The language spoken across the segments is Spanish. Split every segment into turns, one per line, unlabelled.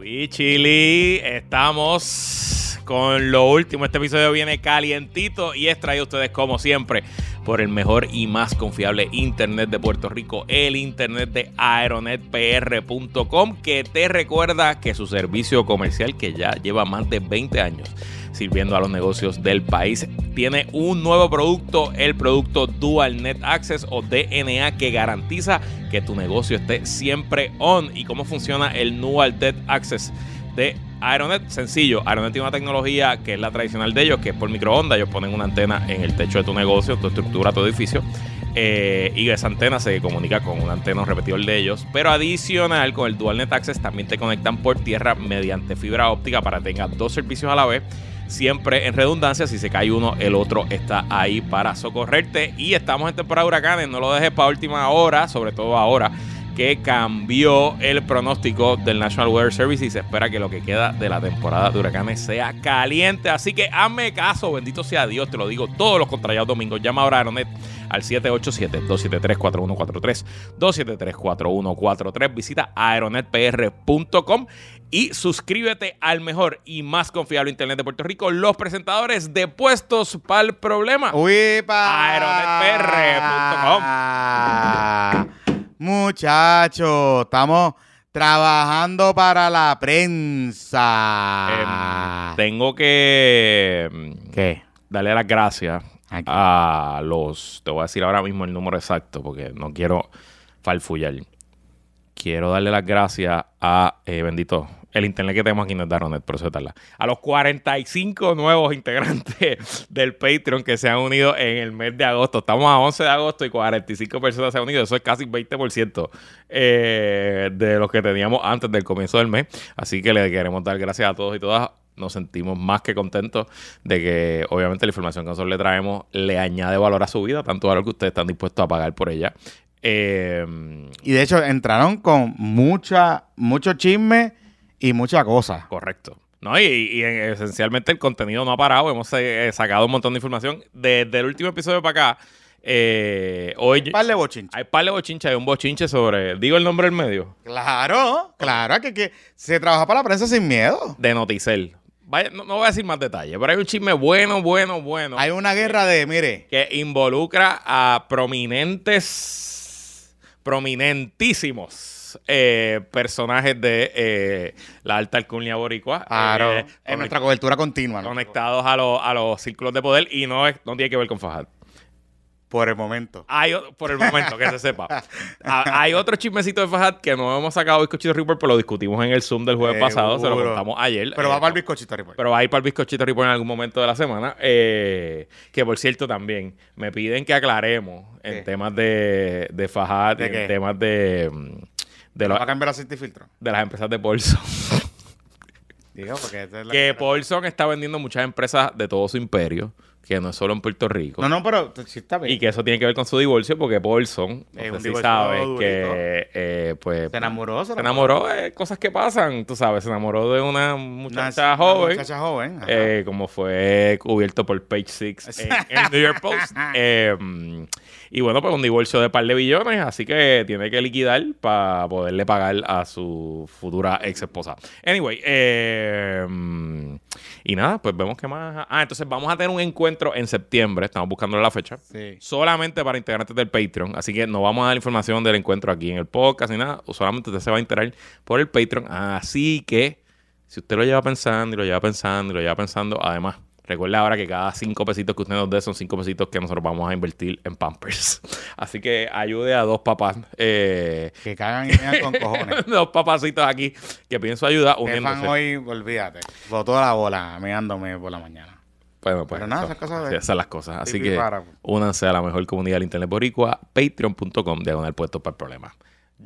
Chili, estamos con lo último. Este episodio viene calientito y es traído a ustedes como siempre por el mejor y más confiable internet de Puerto Rico, el internet de aeronetpr.com, que te recuerda que su servicio comercial, que ya lleva más de 20 años sirviendo a los negocios del país, tiene un nuevo producto, el producto Dual Net Access o DNA, que garantiza que tu negocio esté siempre on. ¿Y cómo funciona el Dual Net Access? de Aeronet, sencillo. Aeronet tiene una tecnología que es la tradicional de ellos, que es por microondas. Ellos ponen una antena en el techo de tu negocio, tu estructura, tu edificio. Eh, y esa antena se comunica con una antena repetidor de ellos. Pero adicional, con el DualNet Access también te conectan por tierra mediante fibra óptica para que tengas dos servicios a la vez. Siempre en redundancia, si se cae uno, el otro está ahí para socorrerte. Y estamos en temporada de huracanes, no lo dejes para última hora, sobre todo ahora que cambió el pronóstico del National Weather Service y se espera que lo que queda de la temporada de huracanes sea caliente. Así que hazme caso, bendito sea Dios, te lo digo todos los contrariados domingos. Llama ahora a Aeronet al 787-273-4143, 273-4143. Visita aeronetpr.com y suscríbete al mejor y más confiable internet de Puerto Rico, los presentadores de puestos para el problema.
Aeronetpr.com. Muchachos, estamos trabajando para la prensa.
Em, tengo que
¿Qué?
darle las gracias
Aquí.
a los. Te voy a decir ahora mismo el número exacto porque no quiero farfullar. Quiero darle las gracias a. eh, bendito. El internet que tenemos aquí no es Daronet, por eso es darla. A los 45 nuevos integrantes del Patreon que se han unido en el mes de agosto. Estamos a 11 de agosto y 45 personas se han unido. Eso es casi 20% eh, de los que teníamos antes del comienzo del mes. Así que le queremos dar gracias a todos y todas nos sentimos más que contentos de que obviamente la información que nosotros le traemos le añade valor a su vida, tanto valor que ustedes están dispuestos a pagar por ella. Eh,
Y de hecho entraron con mucha, mucho chisme y mucha cosa.
correcto. No, y, y, eh, esencialmente el contenido no ha parado. Hemos eh, sacado un montón de información. Desde el último episodio para acá, eh, hoy
par de
hay par de bochinches, hay un bochinche sobre, digo el nombre del medio,
Claro, claro, que, que se trabaja para la prensa sin miedo.
de Noticel. Vaya, no, no voy a decir más detalles, pero hay un chisme bueno, bueno, bueno.
Hay una guerra de, mire,
que involucra a prominentes, prominentísimos eh, personajes de eh, la alta alcurnia boricua.
claro,
eh,
en
conect-
nuestra cobertura continua. ¿no?
conectados a, los- a los círculos de poder y no, es, no tiene que ver con Fajad.
Por el momento.
Hay, por el momento, que se sepa. Ah, hay otro chismecito de Fajad que no hemos sacado Bizcochito Report, pero lo discutimos en el Zoom del jueves pasado, se lo contamos ayer.
Pero
Eh,
va para el bizcochito report.
pero va a ir para el bizcochito report en algún momento de la semana. eh, que por cierto, también me piden que aclaremos en temas de, de Fajad,
¿De
en temas de, de,
¿Va
los-
a cambiar aceite y filtro?
de las empresas de Paulson.
Digo, porque esa es la
que Paulson está vendiendo muchas empresas de todo su imperio, que no es solo en Puerto Rico.
No, no, pero sí está bien.
Y que eso tiene que ver con su divorcio, porque Paulson, no
Es
sé
un
si sabes,
durito.
que eh, pues,
se enamoró.
se enamoró de cosas que pasan, tú sabes, se enamoró de una muchacha
Una- una
joven.
muchacha joven.
eh, como fue cubierto por Page Six en, en New York Post. Y bueno, pues un divorcio de par de billones, así que tiene que liquidar para poderle pagar a su futura ex esposa. Anyway, eh, y nada, pues vemos que más. Ah, entonces vamos a tener un encuentro en septiembre, estamos buscando la fecha.
Sí.
Solamente para integrantes del Patreon. Así que no vamos a dar información del encuentro aquí en el podcast ni nada. Solamente usted se va a enterar por el Patreon. Así que, si usted lo lleva pensando y lo lleva pensando y lo lleva pensando, además, recuerde ahora que cada cinco pesitos que usted nos dé son cinco pesitos que nosotros vamos a invertir en Pampers. Así que ayude a dos papás, eh,
Que cagan y mean con cojones.
dos papacitos aquí que piden su ayuda
Estefan
uniéndose.
hoy, olvídate, botó la bola meándome por la mañana.
Bueno, pues,
Pero nada, esas cosas de-
esas las cosas. Así que
para.
únanse a la mejor comunidad del Internet Boricua, patreon.com, diagonal puesto para el problema.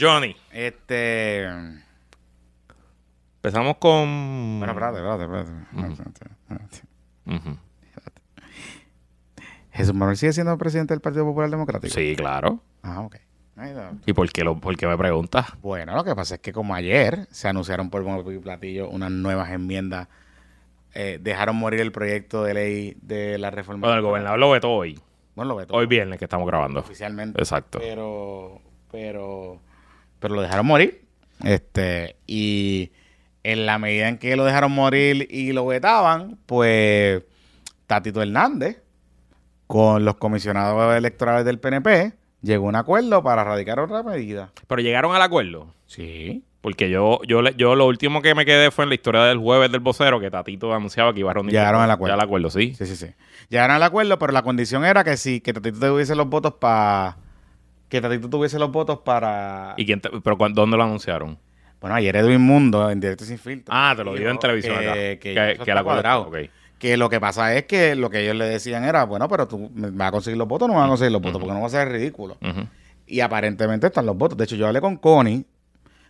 Johnny,
Este.
empezamos con...
Bueno, espérate, espérate, espérate. Jesús Manuel sigue siendo presidente del Partido Popular Democrático.
Sí, claro.
Ah, ok.
¿Y por qué, lo, por qué me preguntas?
Bueno, lo que pasa es que como ayer se anunciaron por y platillo unas nuevas enmiendas, eh, dejaron morir el proyecto de ley de la reforma.
Bueno, el gobernador lo vetó hoy.
Bueno, lo vetó
Hoy viernes que estamos grabando.
oficialmente.
Exacto.
Pero, pero, pero lo dejaron morir. Este, y En la medida en que lo dejaron morir y lo vetaban, pues Tatito Hernández, con los comisionados electorales del PNP, llegó a un acuerdo para radicar otra medida.
Pero llegaron al acuerdo.
Sí.
Porque yo, yo, yo lo último que me quedé fue en la historia del jueves del vocero, que Tatito anunciaba que iba a reunir.
Llegaron al acuerdo.
Ya al acuerdo, sí.
Sí, sí, sí. Llegaron al acuerdo, pero la condición era que sí, que Tatito tuviese los votos para. Que Tatito tuviese los votos para.
¿Y quién te- pero dónde lo anunciaron?
Bueno, ayer Edwin Mundo, en directo sin filtro.
Ah, te lo digo en televisión
que,
acá.
Que,
Que-
cuadrado. Que lo que pasa es que lo que ellos le decían era, bueno, pero tú me vas a conseguir los votos o no vas a conseguir los votos, porque no va a ser ridículo. Y aparentemente están los votos. De hecho, yo hablé con Connie,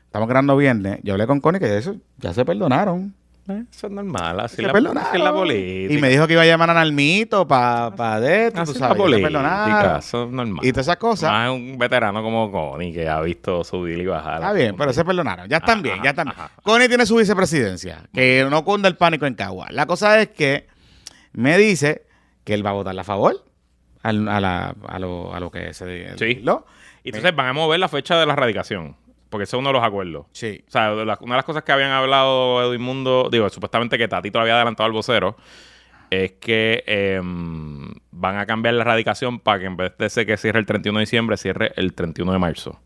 estamos grabando viernes, yo hablé con Connie que eso ya se perdonaron.
Eh, Eso es normal, así la, así es la política.
Y me dijo que iba a llamar a Nalmito para pa de esto,
Así
tú
es la
sabes, se
política, eso es normal.
Y todas esas cosas.
Más un veterano como Connie que ha visto subir y bajar.
Está bien, pero se perdonaron. Ya están
Ajá,
bien, ya están bien.
ajá.
Connie tiene su vicepresidencia, que no cunda el pánico en Cagua. La cosa es que me dice que él va a votar a favor a, la- a lo, a lo que se
Sí.
lo
Y entonces van a mover la fecha de la radicación, porque ese es uno de los acuerdos.
Sí.
O sea, de una de las cosas que habían hablado Edwin Mundo, digo, supuestamente que Tatito lo había adelantado al vocero, es que em, van a cambiar la radicación para que en vez de ser que cierre el 31 de diciembre, cierre el 31 de marzo.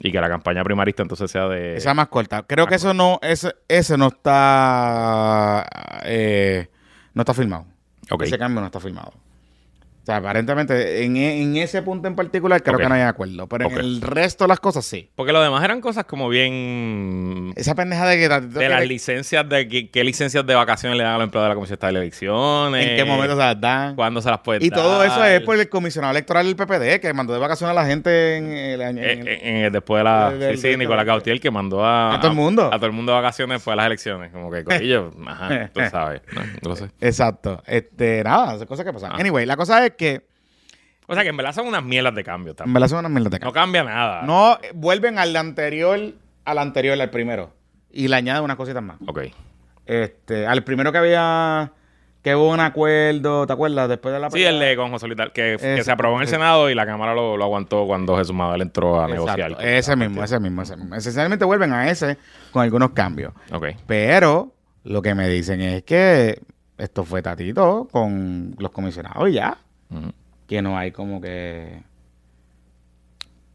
Y que la campaña primarista entonces sea de...
Esa más corta. Creo que eso no, ese, ese no está eh, no está firmado.
Ok.
Ese cambio no está firmado. Sea, aparentemente en, e- en ese punto en particular creo que no hay acuerdo. Pero
Ok.
en el resto de las cosas sí.
Porque lo demás eran cosas como bien...
Esa pendeja de que
De las licencias, de qué, qué licencias de vacaciones le dan a los empleados de la Comisión Estatal de Elecciones.
en qué momento se las dan.
¿Cuándo se las puede
Y todo eso es por el comisionado electoral del PPD que mandó de vacaciones a la gente en el año.
Eh,
en el-
eh, eh, después de la.
Del-
sí, sí,
del-
Nicolás Gautier que mandó a.
A todo el mundo.
A, todo el mundo de vacaciones fue a las elecciones. Como que, corillo, ajá, tú sabes. No, no lo sé.
Exacto. Este, nada, esas cosas que pasan.
Ah.
Anyway, la cosa es que
O sea que en verdad son unas mierdas de cambio
en
también.
verdad son unas mierdas de
No
acá.
cambia nada.
No, eh, vuelven al anterior, al anterior, al primero. Y le añaden unas cositas más.
Ok.
Este, al primero que había, que hubo un acuerdo, ¿te acuerdas? Después de la
Sí, el de con José que, se aprobó en el Senado y la Cámara lo, lo aguantó cuando Jesús Manuel entró a
Exacto,
negociar.
Ese mismo, ese mismo, ese mismo. Esencialmente vuelven a ese con algunos cambios.
Ok.
Pero lo que me dicen es que esto fue tatito con los comisionados y ya. Que no hay como que.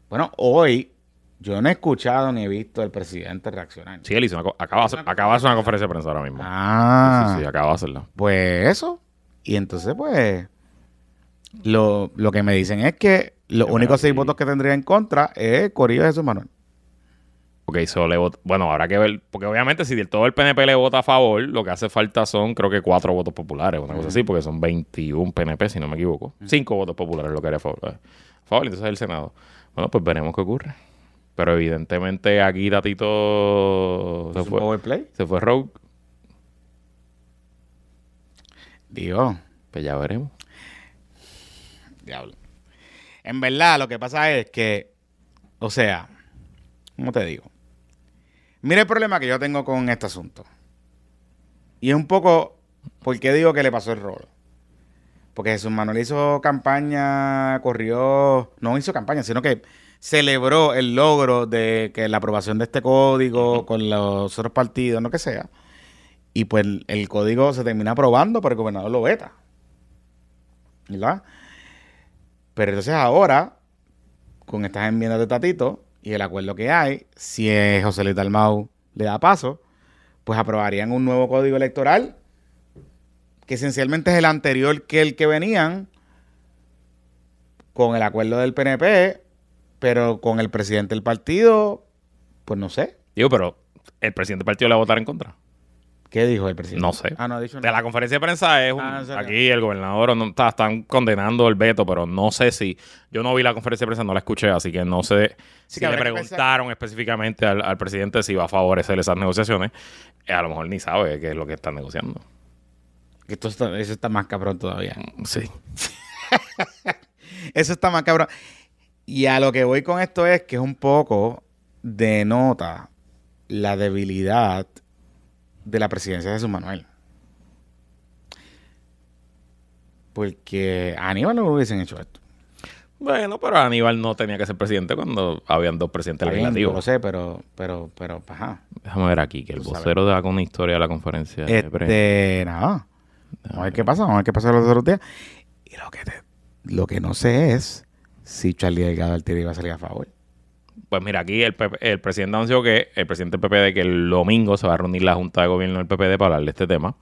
Bueno, hoy yo no he escuchado ni he visto al presidente reaccionar.
Sí, él hizo una acaba, de hacer- acaba de hacer una conferencia de prensa ahora mismo.
Ah,
Sí, sí, sí, acaba de hacerla.
pues eso. Y entonces, pues. Lo, lo que me dicen es que los únicos seis votos que tendría en contra es Corillo de Jesús Manuel.
Ok, so le vot- bueno, habrá que ver, porque obviamente si del todo el PNP le vota a favor, lo que hace falta son creo que cuatro votos populares, una cosa así, porque son 21 PNP, si no me equivoco. Cinco votos populares lo que haría a favor. A favor, entonces el Senado. Bueno, pues veremos qué ocurre. Pero evidentemente aquí Tatito se
¿Es un
fue,
power play?
se fue rogue,
Dios.
pues ya veremos.
Diablo. En verdad, lo que pasa es que, o sea, ¿cómo te digo? Mira el problema que yo tengo con este asunto. Y es un poco, ¿por qué digo que le pasó el rol? Porque Jesús Manuel hizo campaña, corrió, no hizo campaña, sino que celebró el logro de que la aprobación de este código con los otros partidos, no que sea. Y pues el, el código se termina aprobando, pero el gobernador lo veta. ¿Verdad? Pero entonces ahora, con estas enmiendas de Tatito y el acuerdo que hay, si José Luis Dalmau le da paso, pues aprobarían un nuevo código electoral que esencialmente es el anterior que el que venían con el acuerdo del PNP, pero con el presidente del partido, pues no sé.
Digo, pero el presidente del partido le va a votar en contra.
¿Qué dijo el presidente?
No sé.
Ah, no ha dicho
De la conferencia de prensa es un-
Ah,
aquí el gobernador no está, están condenando el veto, pero no sé si yo no vi la conferencia de prensa, no la escuché, así que no sé
Sí,
si le preguntaron específicamente al, al presidente si va a favorecer esas negociaciones. Eh, a lo mejor ni sabe qué es lo que están negociando.
Que esto está- eso está más cabrón todavía.
Sí.
Eso está más cabrón. Y a lo que voy con esto es que es un poco denota la debilidad de la presidencia de Jesús Manuel. Porque a Aníbal no hubiesen hecho esto.
Bueno, pero Aníbal no tenía que ser presidente cuando habían dos presidentes
bien,
legislativos.
Lo sé, pero, pero, pero, ajá.
Déjame ver aquí, que el vocero da con una historia de la conferencia. de.
Este, nada. Vamos a ver qué pasa, vamos a ver qué pasa los otros días. Y lo que, te- lo que no sé es si Charlie Delgado Altieri iba a salir a favor.
Pues mira, aquí el, el presidente anunció que el presidente del PPD que el domingo se va a reunir la Junta de Gobierno del PPD para hablar de este tema.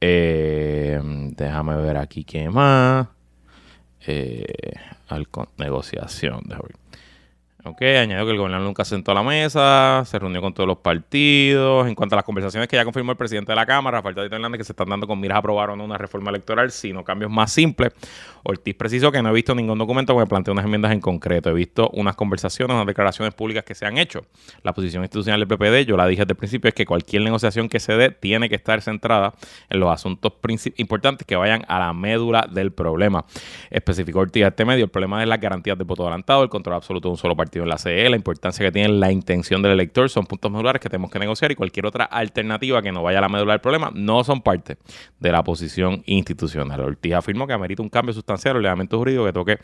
Eh, déjame ver aquí qué más. Eh, al negociación. déjame ver. Ok, añadió que el gobernador nunca se sentó a la mesa, se reunió con todos los partidos. En cuanto a las conversaciones que ya confirmó el presidente de la Cámara, Rafael Tatito Hernández, que se están dando con miras a aprobar o no una reforma electoral, sino cambios más simples. Ortiz precisó que no he visto ningún documento que me plantee unas enmiendas en concreto. He visto unas conversaciones, unas declaraciones públicas que se han hecho. La posición institucional del PPD, yo la dije desde el principio, es que cualquier negociación que se dé tiene que estar centrada en los asuntos importantes que vayan a la médula del problema. Especificó Ortiz a este medio, el problema es las garantías de voto adelantado, el control absoluto de un solo partido en la CE, la importancia que tiene la intención del elector, son puntos medulares que tenemos que negociar y cualquier otra alternativa que no vaya a la médula del problema no son parte de la posición institucional. Ortiz afirmó que amerita un cambio sustancial el ordenamiento jurídico que toque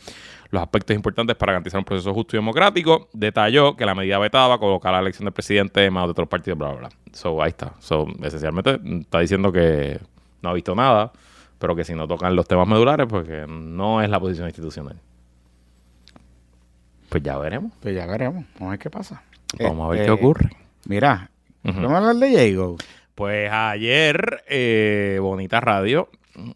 los aspectos importantes para garantizar un proceso justo y democrático. Detalló que la medida vetada colocar la elección del presidente más de otros partidos, bla, bla, bla. So, ahí está. So, esencialmente está diciendo que no ha visto nada, pero que si no tocan los temas medulares, pues que no es la posición institucional. Pues ya veremos.
Pues ya veremos, vamos a ver qué pasa.
Vamos a ver
Este,
qué ocurre.
Mira, vamos a hablar de Jago.
Pues ayer, eh, Bonita Radio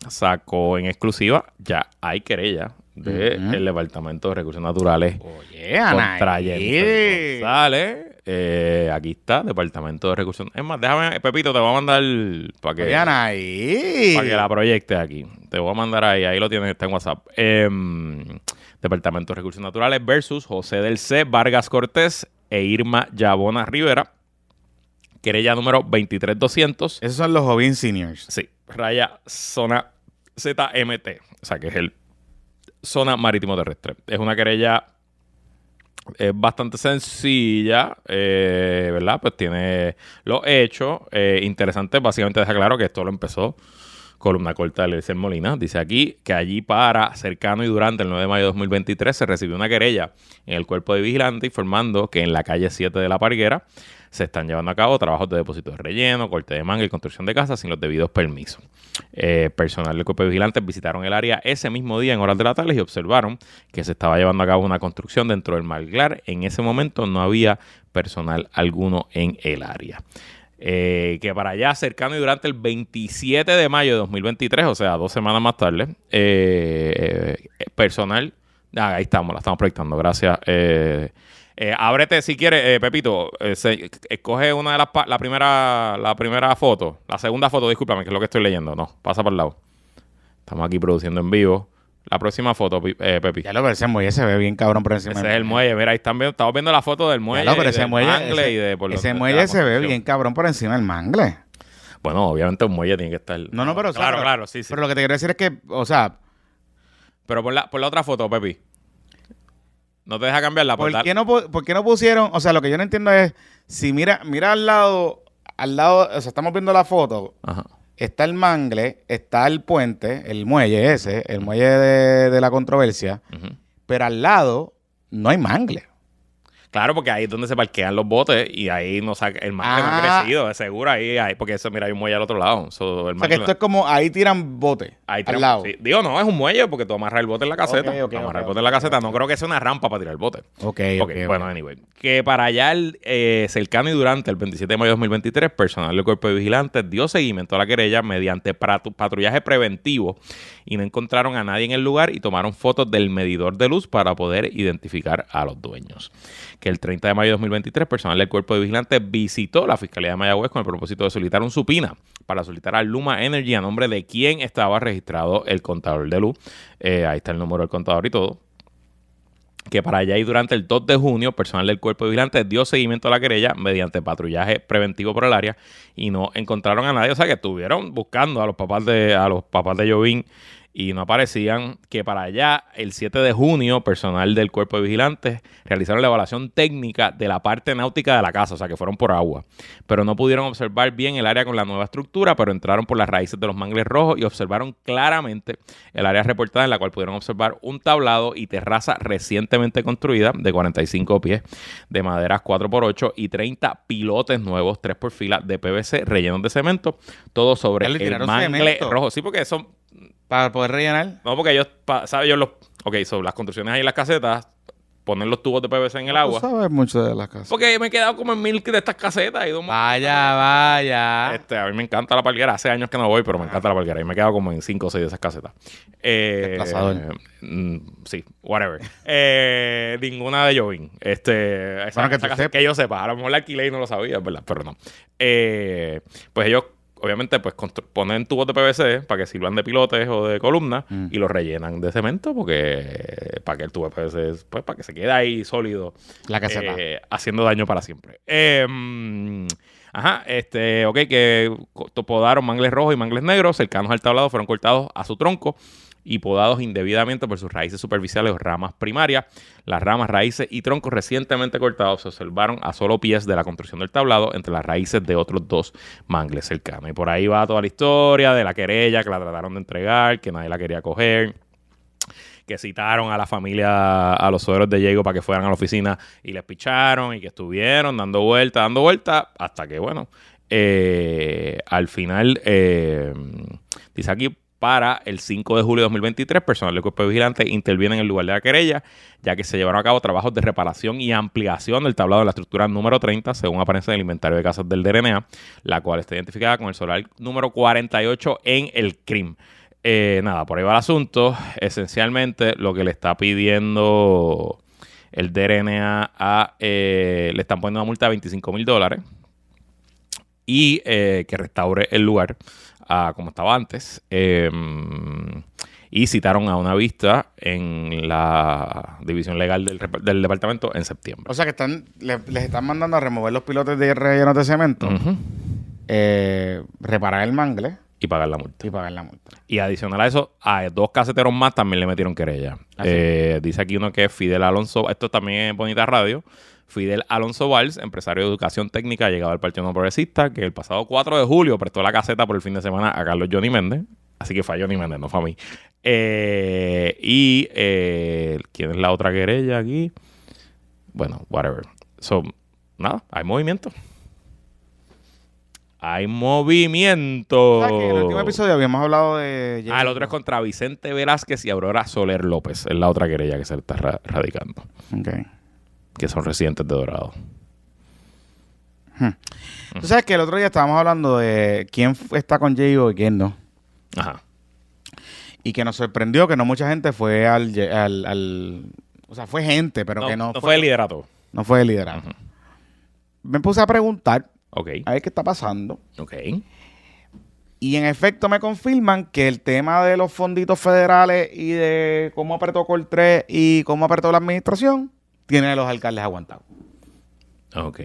sacó en exclusiva, ya hay querella del
Ujú.
Departamento de Recursos Naturales
Oye,
contra. Jennifer González. Eh, aquí está, Departamento de Recursos Es más, déjame, Pepito, te voy a mandar para que,
Anaí.
para que la proyecte aquí. Te voy a mandar ahí, ahí lo tienes, está en WhatsApp. Em, Departamento de Recursos Naturales versus José del C, Vargas Cortés e Irma Yabona Rivera. Querella número 23200.
Esos son los Jovin Seniors.
Sí, raya zona ZMT, o sea que es el zona marítimo terrestre. Es una querella eh, bastante sencilla, eh, ¿verdad? Pues tiene los hechos eh, interesantes. Básicamente deja claro que esto lo empezó columna corta de Eliezer Molina. Dice aquí que allí para, cercano y durante el 9 de mayo de 2023 se recibió una querella en el cuerpo de vigilante informando que en la calle 7 de La Parguera se están llevando a cabo trabajos de depósito de relleno, corte de manga y construcción de casas sin los debidos permisos. Eh, personal del cuerpo de vigilantes visitaron el área ese mismo día en horas de la tarde y observaron que se estaba llevando a cabo una construcción dentro del manglar. En ese momento no había personal alguno en el área. Eh, que para allá, cercano y durante el 27 de mayo de 2023, o sea, dos semanas más tarde, eh, eh, personal, ah, ahí estamos, la estamos proyectando, gracias. Ábrete si quieres, Pepito, escoge una de las, la primera, la primera foto, la segunda foto, discúlpame, que es lo que estoy leyendo, no, pasa para el lado. Estamos aquí produciendo en vivo. La próxima foto, eh, Pepi.
Ya lo pero ese muelle se ve bien cabrón por encima.
Ese
del-
es el muelle, mira, ahí están viendo, estamos viendo la foto del muelle.
Ya lo, pero ese
del
muelle,
mangle
ese,
y de por
ese muelle se ve bien cabrón por encima del mangle.
Bueno, obviamente un muelle tiene que estar.
No, no, pero o sea,
Claro,
pero-
claro, sí, sí.
Pero lo que te quiero decir es que, o sea,
Pero por la, por la otra foto, Pepi. No te deja cambiarla.
¿por
Por
qué, no, por qué no pusieron? O sea, lo que yo no entiendo es, si mira, mira al lado, al lado, o sea, estamos viendo la foto,
Ajá.
Está el mangle, está el puente, el muelle ese, el muelle de, de la controversia, pero al lado no hay mangle.
Claro, porque ahí es donde se parquean los botes y ahí no saca el no
Ah.
ha crecido, de seguro ahí, ahí, porque eso, mira, hay un muelle al otro lado. So, el
O sea, que esto es como, ahí tiran bote,
ahí
al
tenemos-
lado.
sí. Digo, no, es un muelle porque tú amarras el bote en la caseta.
Ok, ok,
Tú amarras
ok,
el bote en la caseta. No creo que sea una rampa para tirar el bote.
Ok,
Ok, bueno, anyway. Que para allá, el, eh, cercano y durante el 27 de mayo de 2023, personal del Cuerpo de Vigilantes dio seguimiento a la querella mediante patrullaje preventivo y no encontraron a nadie en el lugar y tomaron fotos del medidor de luz para poder identificar a los dueños. Que el 30 de mayo de 2023, personal del Cuerpo de Vigilantes visitó la Fiscalía de Mayagüez con el propósito de solicitar un supina para solicitar a Luma Energy a nombre de quien estaba registrado el contador de luz. Eh, ahí está el número del contador y todo que para allá y durante el 2 de junio, personal del cuerpo de vigilantes dio seguimiento a la querella mediante patrullaje preventivo por el área y no encontraron a nadie. O sea que estuvieron buscando a los papás de, a los papás de Jovín y no aparecían, que para allá, el 7 de junio, personal del Cuerpo de Vigilantes realizaron la evaluación técnica de la parte náutica de la casa, o sea, que fueron por agua, pero no pudieron observar bien el área con la nueva estructura, pero entraron por las raíces de los mangles rojos y observaron claramente el área reportada en la cual pudieron observar un tablado y terraza recientemente construida de 45 pies de maderas 4x8 y 30 pilotes nuevos, 3 por fila de PVC rellenos de cemento, todo sobre el mangle
cemento.
rojo. Sí, porque son
Para poder rellenar.
no, porque ellos, pa- ¿sabes? Ellos los. Ok, son las construcciones ahí en las casetas, ponen los tubos de PVC en el agua.
Tú sabes mucho de las casas.
Porque me he quedado como en mil de estas casetas. Un-
Vaya, vaya.
Este, a mí me encanta la palguera. Hace años que no voy, pero me encanta la palguera. Y me he quedado como en cinco o seis de esas casetas. Eh, mm, sí, whatever. Eh, ninguna de Jovin. Este, esa,
Bueno, que
esa que yo sepa. A lo mejor la alquilé y no lo sabía, ¿verdad? Pero no. Eh, pues ellos, obviamente, pues ponen tubos de PVC para que sirvan de pilotes o de columnas
Mm.
y los rellenan de cemento porque para que el tubo de PVC, pues para que se quede ahí sólido
La caseta.
eh, haciendo daño para siempre. Eh, ajá, este, ok, que podaron mangles rojos y mangles negros cercanos al tablado fueron cortados a su tronco y podados indebidamente por sus raíces superficiales o ramas primarias. Las ramas, raíces y troncos recientemente cortados se observaron a solo pies de la construcción del tablado entre las raíces de otros dos mangles cercanos. Y por ahí va toda la historia de la querella que la trataron de entregar, que nadie la quería coger que citaron a la familia, a los suegros de Diego para que fueran a la oficina y les picharon y que estuvieron dando vuelta, dando vuelta, hasta que, bueno, eh, al final, eh, dice aquí, para el 5 de julio de 2023, personal del Cuerpo de Vigilante interviene en el lugar de la querella, ya que se llevaron a cabo trabajos de reparación y ampliación del tablado de la estructura número 30, según aparece en el inventario de casas del DRNA, la cual está identificada con el solar número 48 en el CRIM. Eh, nada, por ahí va el asunto. Esencialmente, lo que le está pidiendo el DRNA eh, le están poniendo una multa de 25 mil dólares y eh, que restaure el lugar a como estaba antes. Eh, y citaron a una vista en la división legal del, departamento en septiembre.
O sea que están, le- les están mandando a remover los pilotes de rellenos de cemento, eh, reparar el mangle
Y pagar la multa.
y pagar la multa.
Y adicional a eso, a dos caseteros más también le metieron querella.
Ah.
Eh, dice aquí uno que es Fidel Alonso, esto también es Bonita Radio. Fidel Alonso Valls, empresario de educación técnica, llegado al Partido No Progresista, que el pasado 4 de julio prestó la caseta por el fin de semana a Carlos Johnny Méndez. Así que fue a Johnny Méndez, no fue a mí. Eh, y eh, ¿quién es la otra querella aquí? Bueno, whatever. So, nada, hay movimiento. Hay movimiento.
O sea que en el último episodio habíamos hablado de...
Ah, el otro es contra Vicente Velázquez y Aurora Soler López. Es la otra querella que se está ra- radicando.
Ok.
Que son residentes de Dorado.
Tú sabes que el otro día estábamos hablando de quién está con J.O. y quién no.
Ajá.
Y que nos sorprendió que no mucha gente fue al... Ye- al, al- o sea, fue gente, pero
no,
que no,
no fue el liderato.
No fue el liderazgo. Me puse a preguntar
Ok.
a ver qué está pasando.
Ok.
Y en efecto me confirman que el tema de los fonditos federales y de cómo apretó Coltré y cómo apretó la administración, tiene a los alcaldes aguantados.
Ok.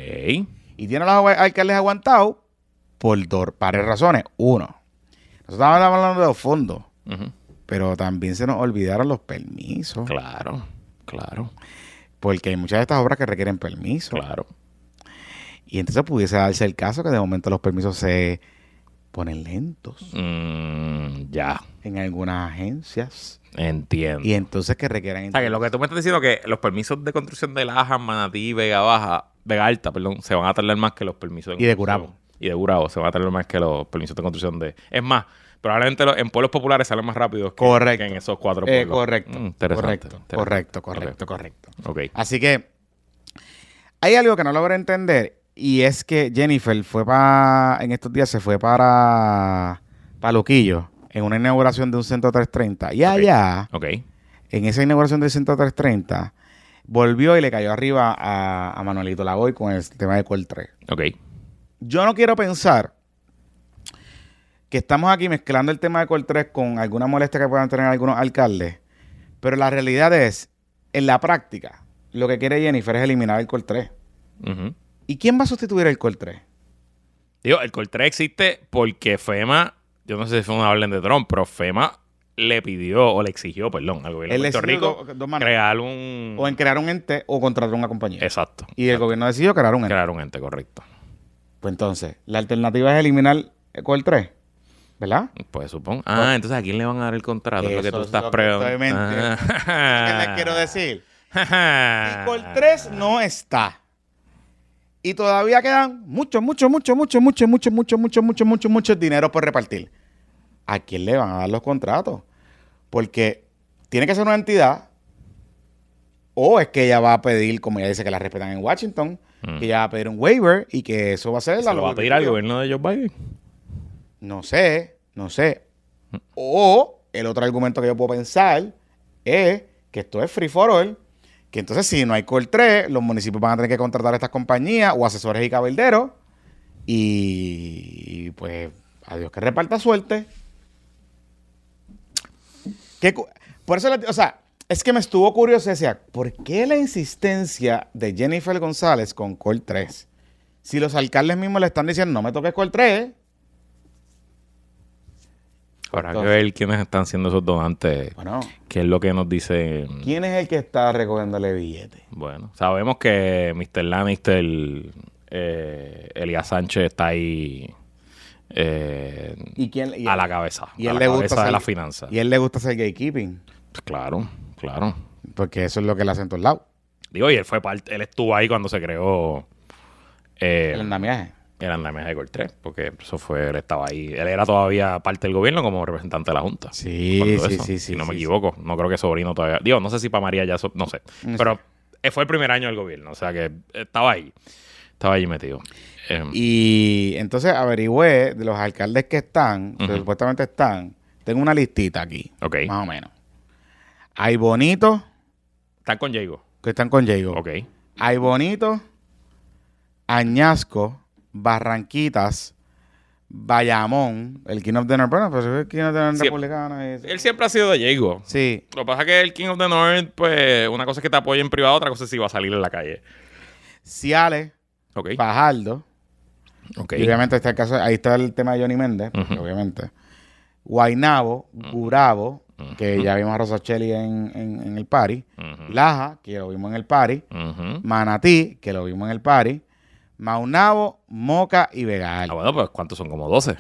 Y tiene a los alcaldes aguantados por dos, varias razones. Uno, nosotros estábamos hablando de los fondos, pero también se nos olvidaron los permisos.
Claro. Claro.
Porque hay muchas de estas obras que requieren permiso.
Claro.
Y entonces pudiese darse el caso que de momento los permisos se ponen lentos
Mm, ya.
En algunas agencias.
Entiendo.
Y entonces que requieran...
O sea, que lo que tú me estás diciendo es que los permisos de construcción de Laja, Manatí, Vega Baja, Vega Alta, perdón, se van a tardar más que los permisos
Y de. Curabo.
Y de Curabo se van a tardar más que los permisos de construcción de... Es más, probablemente en pueblos populares salen más rápidos que,
Correcto.
que en esos cuatro
Eh,
pueblos.
correcto,
Mm, interesante,
correcto,
interesante.
correcto, correcto, correcto.
Ok.
Así que hay algo que no logro entender y es que Jennifer fue para, en estos días se fue para, para Luquillo en una inauguración de un centro 330 y allá,
Ok.
en esa inauguración del centro 330, volvió y le cayó arriba a, a Manuelito Lavoy con el tema de Col 3.
Ok.
Yo no quiero pensar que estamos aquí mezclando el tema de Col 3 con alguna molestia que puedan tener algunos alcaldes, pero la realidad es, en la práctica, lo que quiere Jennifer es eliminar el Col 3.
Ujú.
¿Y quién va a sustituir el Col 3?
Digo, el Coltré existe porque FEMA, yo no sé si fue una orden de Trump, pero FEMA le pidió o le exigió, perdón, al gobierno de Puerto Rico
do-
crear un...
O en crear un ente o contratar una compañía.
Exacto.
Y el gobierno decidió crear un ente.
Crear un ente, correcto.
Pues entonces, la alternativa es eliminar el 3, ¿verdad?
Pues supongo. Ah, entonces ¿a quién le van a dar el contrato? Es lo que
Eso
tú
es
estás preguntando.
¿Qué les quiero decir? Col 3 no está. Y todavía quedan mucho, mucho, mucho, mucho, mucho, mucho, mucho, mucho, mucho, mucho, mucho dinero por repartir. ¿A quién le van a dar los contratos? Porque tiene que ser una entidad o es que ella va a pedir, como ella dice que la respetan en Washington,
Mm.
que ella va a pedir un waiver y que eso va a ser
¿Se
la
lo va a pedir al gobierno de Joe Biden?
No sé, no sé. O el otro argumento que yo puedo pensar es que esto es free for all, que entonces si no hay Col 3, los municipios van a tener que contratar a estas compañías o asesores y cabilderos y, pues adiós que reparta suerte. ¿Qué por eso, o sea, es que me estuvo curioso, decía, ¿por qué la insistencia de Jennifer González con Col 3? Si los alcaldes mismos le están diciendo, no me toques Col 3,
Que
Entonces-
ver quiénes están siendo esos donantes.
bueno,
¿Qué es lo que nos dice?
¿quién es el que está recogiéndole billetes?
Bueno, sabemos que Mr. Lannister, eh, Elías Sánchez está ahí eh,
¿Y quién y
a la cabeza.
y
a
él
la
le gusta
cabeza de
hacer-
la finanza.
Y él le gusta hacer gatekeeping,
Pues claro, claro.
porque eso es lo que le hace en todos lados,
Digo, y él fue parte, él estuvo ahí cuando se creó eh,
el andamiaje.
El andamiaje de Col 3, porque eso fue, él estaba ahí. Él era todavía parte del gobierno como representante de la Junta.
Sí, sí,
eso,
sí,
Si
sí.
no me
sí,
equivoco. No creo que sobrino todavía. Digo, no sé si para María ya, so- no sé. Pero fue el primer año del gobierno, o sea que estaba ahí. Estaba ahí metido. Eh,
Y entonces averigüé de los alcaldes que están, que supuestamente están, tengo una listita aquí,
ok.
más o menos. Hay bonitos
Están con Diego.
que están con Diego.
Ok.
Hay bonitos, Añasco, Barranquitas, Bayamón, el King of the North. Bueno, pues el King of the North republicano.
Él siempre ha sido de Diego.
Sí,
Lo que pasa es que el King of the North, pues, una cosa es que te apoye en privado, otra cosa es si va a salir en la calle.
Ciales,
Ok.
Fajardo.
Ok.
Y obviamente está el caso, ahí está el tema de Johnny Méndez, obviamente. Guainabo, Gurabo, que ya vimos a Rosachelli en, en, en el party. Laja, que lo vimos en el party. Manatí, que lo vimos en el party. Maunabo, Moca y Vegal.
Ah, bueno, pues, ¿cuántos son? Como 12.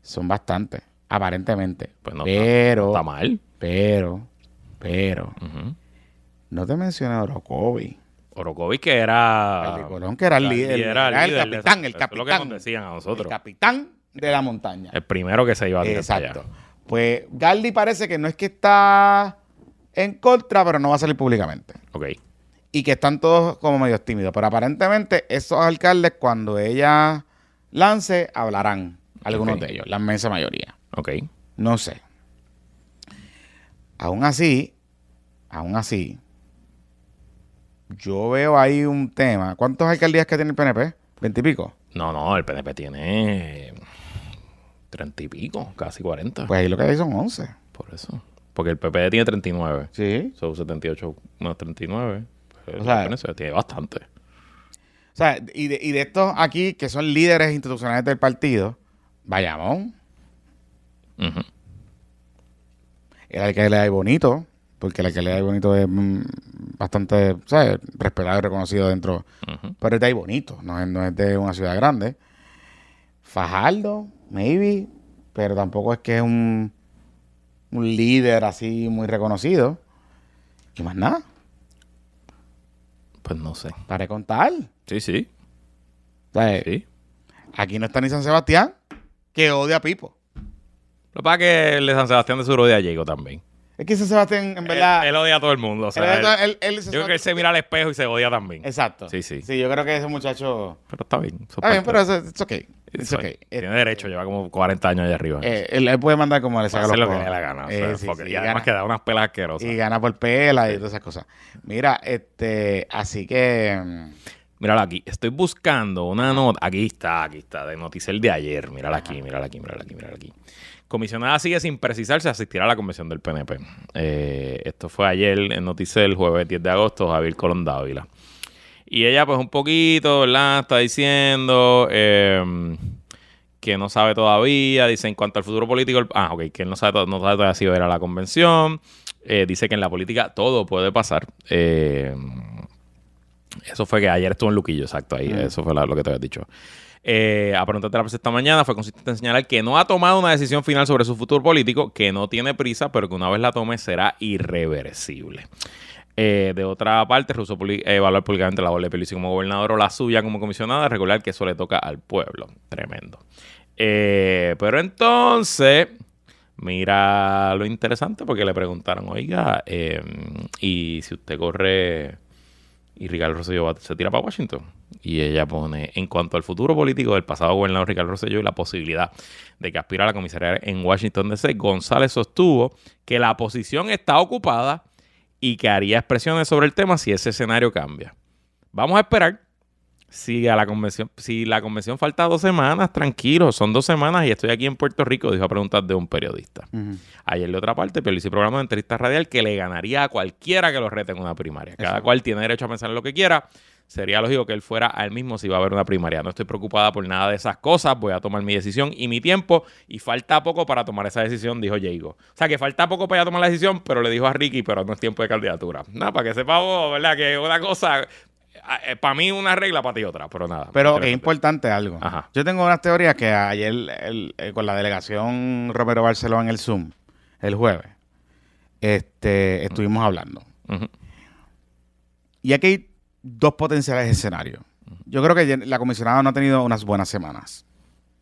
Son bastantes, aparentemente.
Pues no
pero,
Está mal.
pero, pero, no te mencioné a Orocovi.
Orocovi que era...
Colón, que era el líder,
era
era el
líder
capitán, el
eso es lo que
capitán.
nos decían a
El
nosotros.
capitán de la montaña.
El primero que se iba a tirar
Exacto.
allá.
Pues Galdi parece que no es que está en contra, pero no va a salir públicamente.
Ok.
Y que están todos como medio tímidos. Pero aparentemente esos alcaldes cuando ella lance hablarán. Algunos de ellos, la inmensa mayoría.
Ok.
No sé. Aún así, aún así, yo veo ahí un tema. ¿Cuántos alcaldías que tiene el PNP? ¿Veintipico?
No, no, el PNP tiene treinta y pico, casi 40.
Pues ahí lo que hay son 11.
Por eso. Porque el PP tiene 39.
Sí.
Son 78 más 39. Pues
O sea-
tiene bastante.
O sea, y de, y de estos aquí que son líderes institucionales del partido, Bayamón,
Ujú.
el alcalde de Bonito, porque el alcalde de Bonito es mm, bastante, ¿sabes? Respetado y reconocido dentro, pero es de ahí Bonito, no es, no es de una ciudad grande. Fajardo, maybe, pero tampoco es que es un, un líder así muy reconocido. Y más nada,
Pues no sé.
para contar.
Sí, sí.
O sea,
Sí.
Aquí no está ni San Sebastián, que odia a Pipo.
Lo que pasa es que el de San Sebastián de Sur odia a Diego también.
Es que San Sebastián, en verdad...
Él, él odia a todo el mundo. O sea,
él-
él- yo creo que él se mira al espejo y se odia también.
Exacto.
Sí, sí.
Sí, yo creo que ese muchacho...
Pero está bien.
Está bien, pero eso it's okay. It's
eso
okay.
Tiene
Eh,
derecho, lleva como 40 años allá arriba.
eh, él, puede mandar como le saca los
lo que le la gana. o
Eh,
sea,
sí,
y
y
además que da unas pelas asquerosas.
Y gana por pela y todas esas cosas. Mira, este... Así que... mm,
Mírala aquí. Estoy buscando una nota. Aquí está, aquí está. De Noticel de ayer. Mírala aquí, mírala aquí, mírala aquí, mírala aquí. Comisionada sigue sin precisar si asistirá a la convención del PNP. Eh, esto fue ayer en Noticel, jueves 10 de agosto, Javier Colón Dávila. Y ella, pues, un poquito, ¿verdad? Está diciendo eh, que no sabe todavía. Dice en cuanto al futuro político, ah, ok, que él no sabe, no todavía si va a ir a la convención. Eh, dice que en la política todo puede pasar. Eh, eso fue que ayer estuvo en Luquillo, exacto, ahí. Eso fue lo que te había dicho. Eh, a preguntarte la esta mañana, fue consistente en señalar que no ha tomado una decisión final sobre su futuro político, que no tiene prisa, pero que una vez la tome será irreversible. Eh, de otra parte, Russo evaluar públicamente la de Pelici como gobernador o la suya como comisionada, regular que eso le toca al pueblo. Tremendo. Eh, pero entonces, mira lo interesante, porque le preguntaron, oiga, eh, y si usted corre y Ricardo Rosselló se tira para Washington. Y ella pone, en cuanto al futuro político del pasado gobernador Ricardo Rosselló y la posibilidad de que aspira a la comisaría en Washington DC, González sostuvo que la posición está ocupada y que haría expresiones sobre el tema si ese escenario cambia. Vamos a esperar. Si a la convención, si la convención falta dos semanas, tranquilo, son dos semanas y estoy aquí en Puerto Rico, dijo a preguntar de un periodista. Ayer de otra parte, pero hice programa de entrevista radial que le ganaría a cualquiera que lo rete en una primaria. Cada cual tiene derecho a pensar en lo que quiera. Sería lógico que él fuera al mismo si va a haber una primaria. No estoy preocupada por nada de esas cosas. Voy a tomar mi decisión y mi tiempo. Y falta poco para tomar esa decisión, dijo Diego. O sea, que falta poco para tomar la decisión, pero le dijo a Ricky, pero no es tiempo de candidatura. Nada, para que sepa vos, ¿verdad? Que una cosa, para mí una regla, para ti otra, pero nada.
Pero es importante algo. Yo tengo unas teorías que ayer eh, con la delegación Romero Barcelona en el Zoom, el jueves, este, estuvimos hablando. Y aquí hay dos potenciales escenarios. Yo creo que la comisionada no ha tenido unas buenas semanas.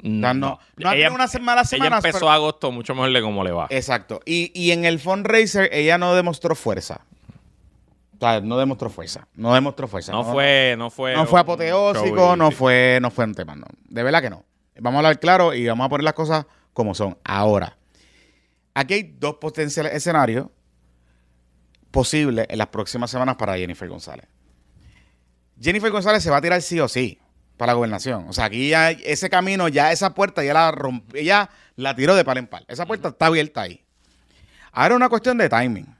No, no, ha tenido unas malas semanas. Ella empezó agosto mucho mejor de cómo le va.
Exacto. Y, y en el fundraiser ella no demostró fuerza. O sea, no demostró fuerza. No demostró fuerza.
No, fue, no fue.
No fue apoteósico, no fue, no fue un tema, no. De verdad que no. Vamos a hablar claro y vamos a poner las cosas como son. Ahora, aquí hay dos potenciales escenarios posibles en las próximas semanas para Jennifer González. Jennifer González se va a tirar sí o sí para la gobernación. O sea, aquí ya ese camino, ya esa puerta, ya la rompió, ya la tiró de par en par. Esa puerta está abierta ahí. Ahora es una cuestión de timing.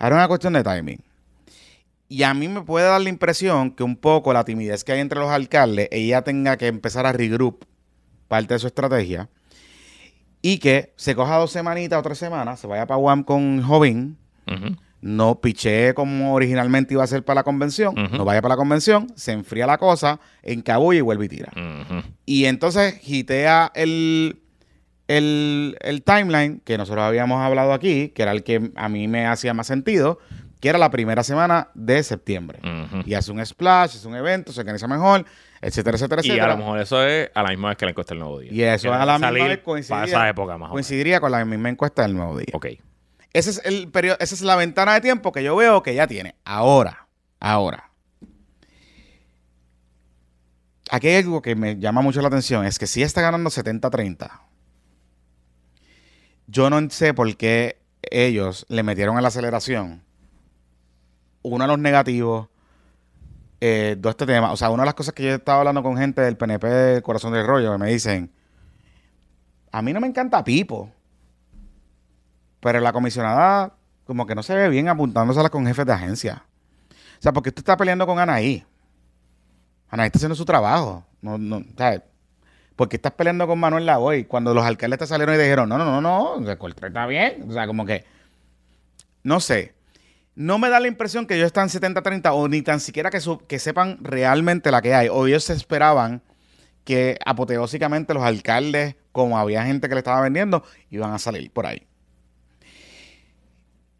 Ahora es una cuestión de timing. Y a mí me puede dar la impresión que un poco la timidez que hay entre los alcaldes, ella tenga que empezar a regroup parte de su estrategia y que se coja dos semanitas o tres semanas, se vaya para Guam con Jovín, no piche como originalmente iba a ser para la convención, no vaya para la convención, se enfría la cosa, encabulla y vuelve y tira. Y entonces gitea el, el, timeline que nosotros habíamos hablado aquí, que era el que a mí me hacía más sentido, que era la primera semana de septiembre. Y hace un splash, es un evento, se organiza mejor, etcétera, etcétera, etcétera.
Y a lo mejor eso es a la misma vez que la encuesta del nuevo día.
Y eso a la misma vez
coincidiría, esa época más
coincidiría con la misma encuesta del nuevo día.
Ok.
Ese es el periodo, esa es la ventana de tiempo que yo veo que ya tiene. Ahora, ahora. Aquí hay algo que me llama mucho la atención, es que si está ganando 70-30, yo no sé por qué ellos le metieron a la aceleración. Uno de los negativos eh, de este tema. O sea, una de las cosas que yo estaba hablando con gente del PNP del Corazón del Rollo, que me dicen, a mí no me encanta Pipo. Pero la comisionada como que no se ve bien apuntándosela con jefes de agencia. O sea, porque usted está peleando con Anaí. Anaí está haciendo su trabajo. No, no, ¿sabes? ¿Por qué estás peleando con Manuel Lavoy cuando los alcaldes te salieron y dijeron, no, no, no, no, el está bien? O sea, como que, no sé. No me da la impresión que ellos están 70-30 o ni tan siquiera que, que sepan realmente la que hay. O ellos se esperaban que apoteósicamente los alcaldes, como había gente que le estaba vendiendo, iban a salir por ahí.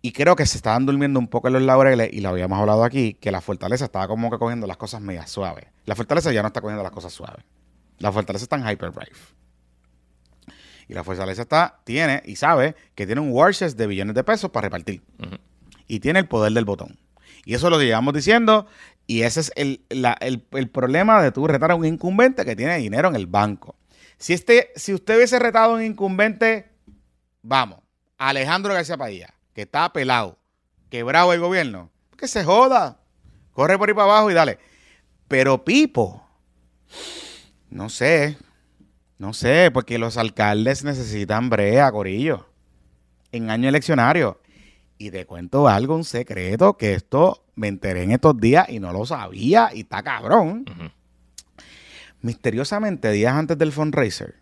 Y creo que se estaban durmiendo un poco en los laureles, y lo habíamos hablado aquí, que la fortaleza estaba como que cogiendo las cosas medio suaves. La fortaleza ya no está cogiendo las cosas suaves. La fortaleza está en Hyperdrive. Y la fortaleza está, tiene y sabe que tiene un war de billones de pesos para repartir. Y tiene el poder del botón. Y eso lo llevamos diciendo. Y ese es el, problema de tú retar a un incumbente que tiene dinero en el banco. Si, este, si usted hubiese retado a un incumbente, vamos, Alejandro García Padilla, que está pelado, quebrado el gobierno, que se joda. Corre por ahí para abajo y dale. Pero Pipo, no sé. No sé, porque los alcaldes necesitan brea, Corillo. En año eleccionario. Y te cuento algo, un secreto, que esto me enteré en estos días y no lo sabía y está cabrón. Misteriosamente, días antes del fundraiser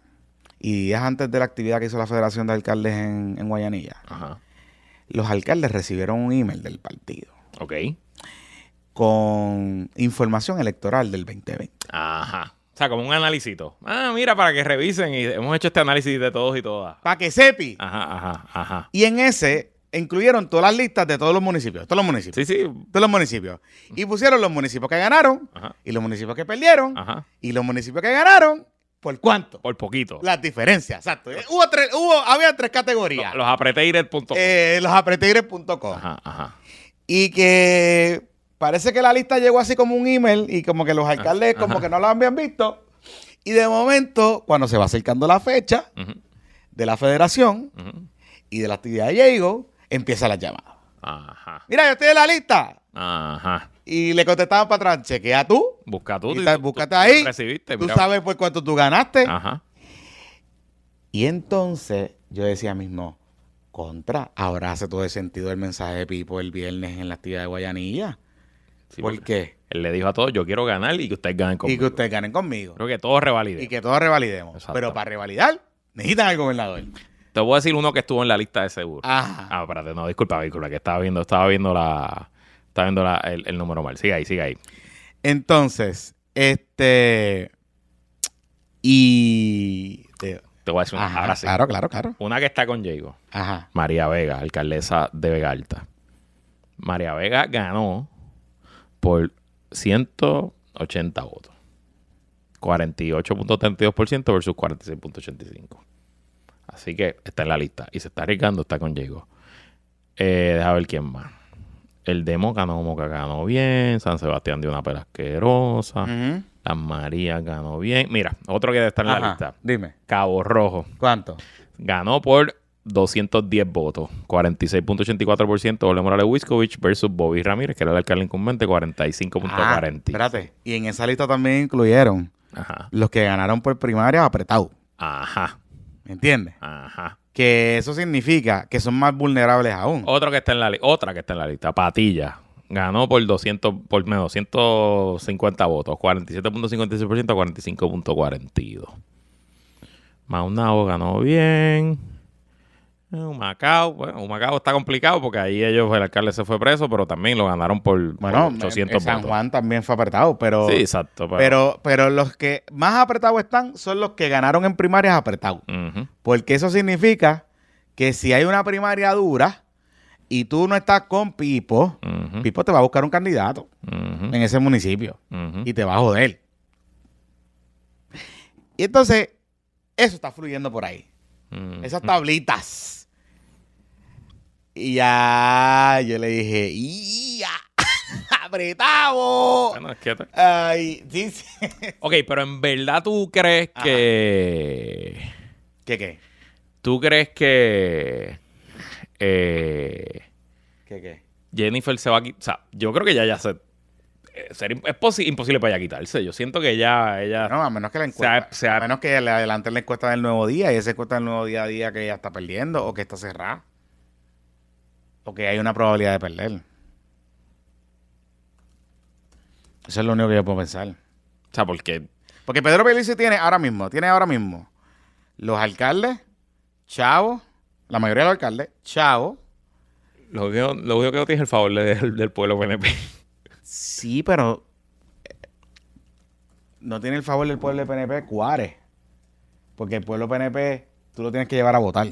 y días antes de la actividad que hizo la Federación de Alcaldes en, en Guayanilla, los alcaldes recibieron un email del partido
Ok.
con información electoral del 2020.
Ajá. O sea, como un análisis. Ah, mira, para que revisen. Y hemos hecho este análisis de todos y todas.
Para que sepi.
Ajá, ajá, ajá.
Y en ese incluyeron todas las listas de todos los municipios. Todos los municipios.
Sí, sí.
Todos los municipios. Y pusieron los municipios que ganaron
Ajá.
y los municipios que perdieron
Ajá.
y los municipios que ganaron por cuánto.
Por poquito.
Las diferencias, exacto. Hubo tres, hubo, había tres categorías.
Los apreteires.com.
Eh, los apreteires.com.
Ajá, ajá.
Y que parece que la lista llegó así como un email y como que los alcaldes
Ajá.
como que no la habían visto. Y de momento, cuando se va acercando la fecha de la federación y de la actividad de Diego, empieza la llamada.
Ajá.
Mira, yo estoy en la lista.
Ajá.
Y le contestaban para atrás, chequea tú.
Busca tú.
Y
tú-
búscate
tú
ahí.
recibiste,
Tú sabes por cuánto tú ganaste.
Ajá.
Y entonces yo decía mismo, contra, ahora hace todo el sentido el mensaje de Pipo el viernes en la actividad de Guayanilla.
Sí,
¿Por qué?
Él le dijo a todos, yo quiero ganar y que ustedes ganen
Y
conmigo.
que ustedes ganen conmigo.
Creo que todos revaliden.
Y que todos revalidemos.
Exacto.
Pero para revalidar, necesitan al gobernador.
Te voy a decir uno que estuvo en la lista de seguro.
Ajá.
Ah, espérate, no, disculpa, disculpa, que estaba viendo, estaba viendo la, estaba viendo la- el, el número mal. Sigue ahí, sigue ahí.
Entonces, este. Y. te-
Te voy a decir una,
Ajá,
ahora sí.
Claro, claro, claro.
Una que está con Diego.
Ajá.
María Vega, alcaldesa de Vega Alta. María Vega ganó por 180 votos. 48.32% versus 46.85%. Así que está en la lista. Y se está arriesgando, está con Diego. Eh, deja ver quién más. El de Moca no, Moca ganó bien. San Sebastián dio una pela asquerosa.
Ujú.
Las Marías ganó bien. Mira, otro que está en la lista.
Dime.
Cabo Rojo
¿Cuánto?
ganó por 210 votos, 46.84% Ole Morales Wiskovich versus Bobby Ramírez, que era el alcalde incumbente,
Ah,
45.40.
espérate. Y en esa lista también incluyeron
Ajá,
los que ganaron por primaria apretado.
ajá,
¿Me entiendes?
ajá.
Que eso significa que son más vulnerables aún.
Otro que está en la otra que está en la lista, Patilla. Ganó por 200, por menos 250 votos, 47.56% a 45.42. Maunao ganó bien. Eh, Humacao, bueno, Humacao está complicado porque ahí ellos, el alcalde se fue preso, pero también lo ganaron por,
Bueno,
por 800
en- en San. Juan también fue apretado, pero,
Sí, exacto. Pero,
pero, pero los que más apretados están son los que ganaron en primarias apretados. Porque eso significa que si hay una primaria dura y tú no estás con Pipo, Pipo te va a buscar un candidato en ese municipio y te va a joder. Y entonces, eso está fluyendo por ahí. Esas tablitas. Y ya yo le dije, ¡ya! ¡Apretado!
Bueno, es que te-
Ay, sí, sí.
Ok, pero en verdad tú crees
Ajá.
que...
¿Qué qué?
¿Tú crees que... eh,
¿Qué qué?
Jennifer se va a quitar? O sea, yo creo que ya ya se... eh, ser es posi- imposible para ella quitarse. Yo siento que ya ella...
No, a menos que la encuesta.
Se ha- se ha-
A menos que le adelante la encuesta del nuevo día y esa encuesta del nuevo día a día que ella está perdiendo o que está cerrada. O que hay una probabilidad de perder. Eso es lo único que yo puedo pensar.
O sea, porque...
Porque Pedro Pierluisi tiene ahora mismo, tiene ahora mismo los alcaldes, Chavo, la mayoría de los alcaldes, Chavo.
Lo único, lo único que no tiene es el favor del, del pueblo PNP.
Sí, pero eh, no tiene el favor del pueblo de PNP, Cuárez. Porque el pueblo PNP tú lo tienes que llevar a votar.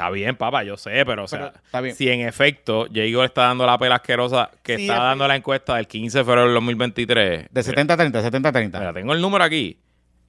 Está bien, papá, yo sé, pero o sea,
Pero,
si en efecto Diego está dando la pela asquerosa que
Sí,
está dando la encuesta del 15 de febrero del 2023.
De 70 a 30, 70 a 30.
Mira, tengo el número aquí.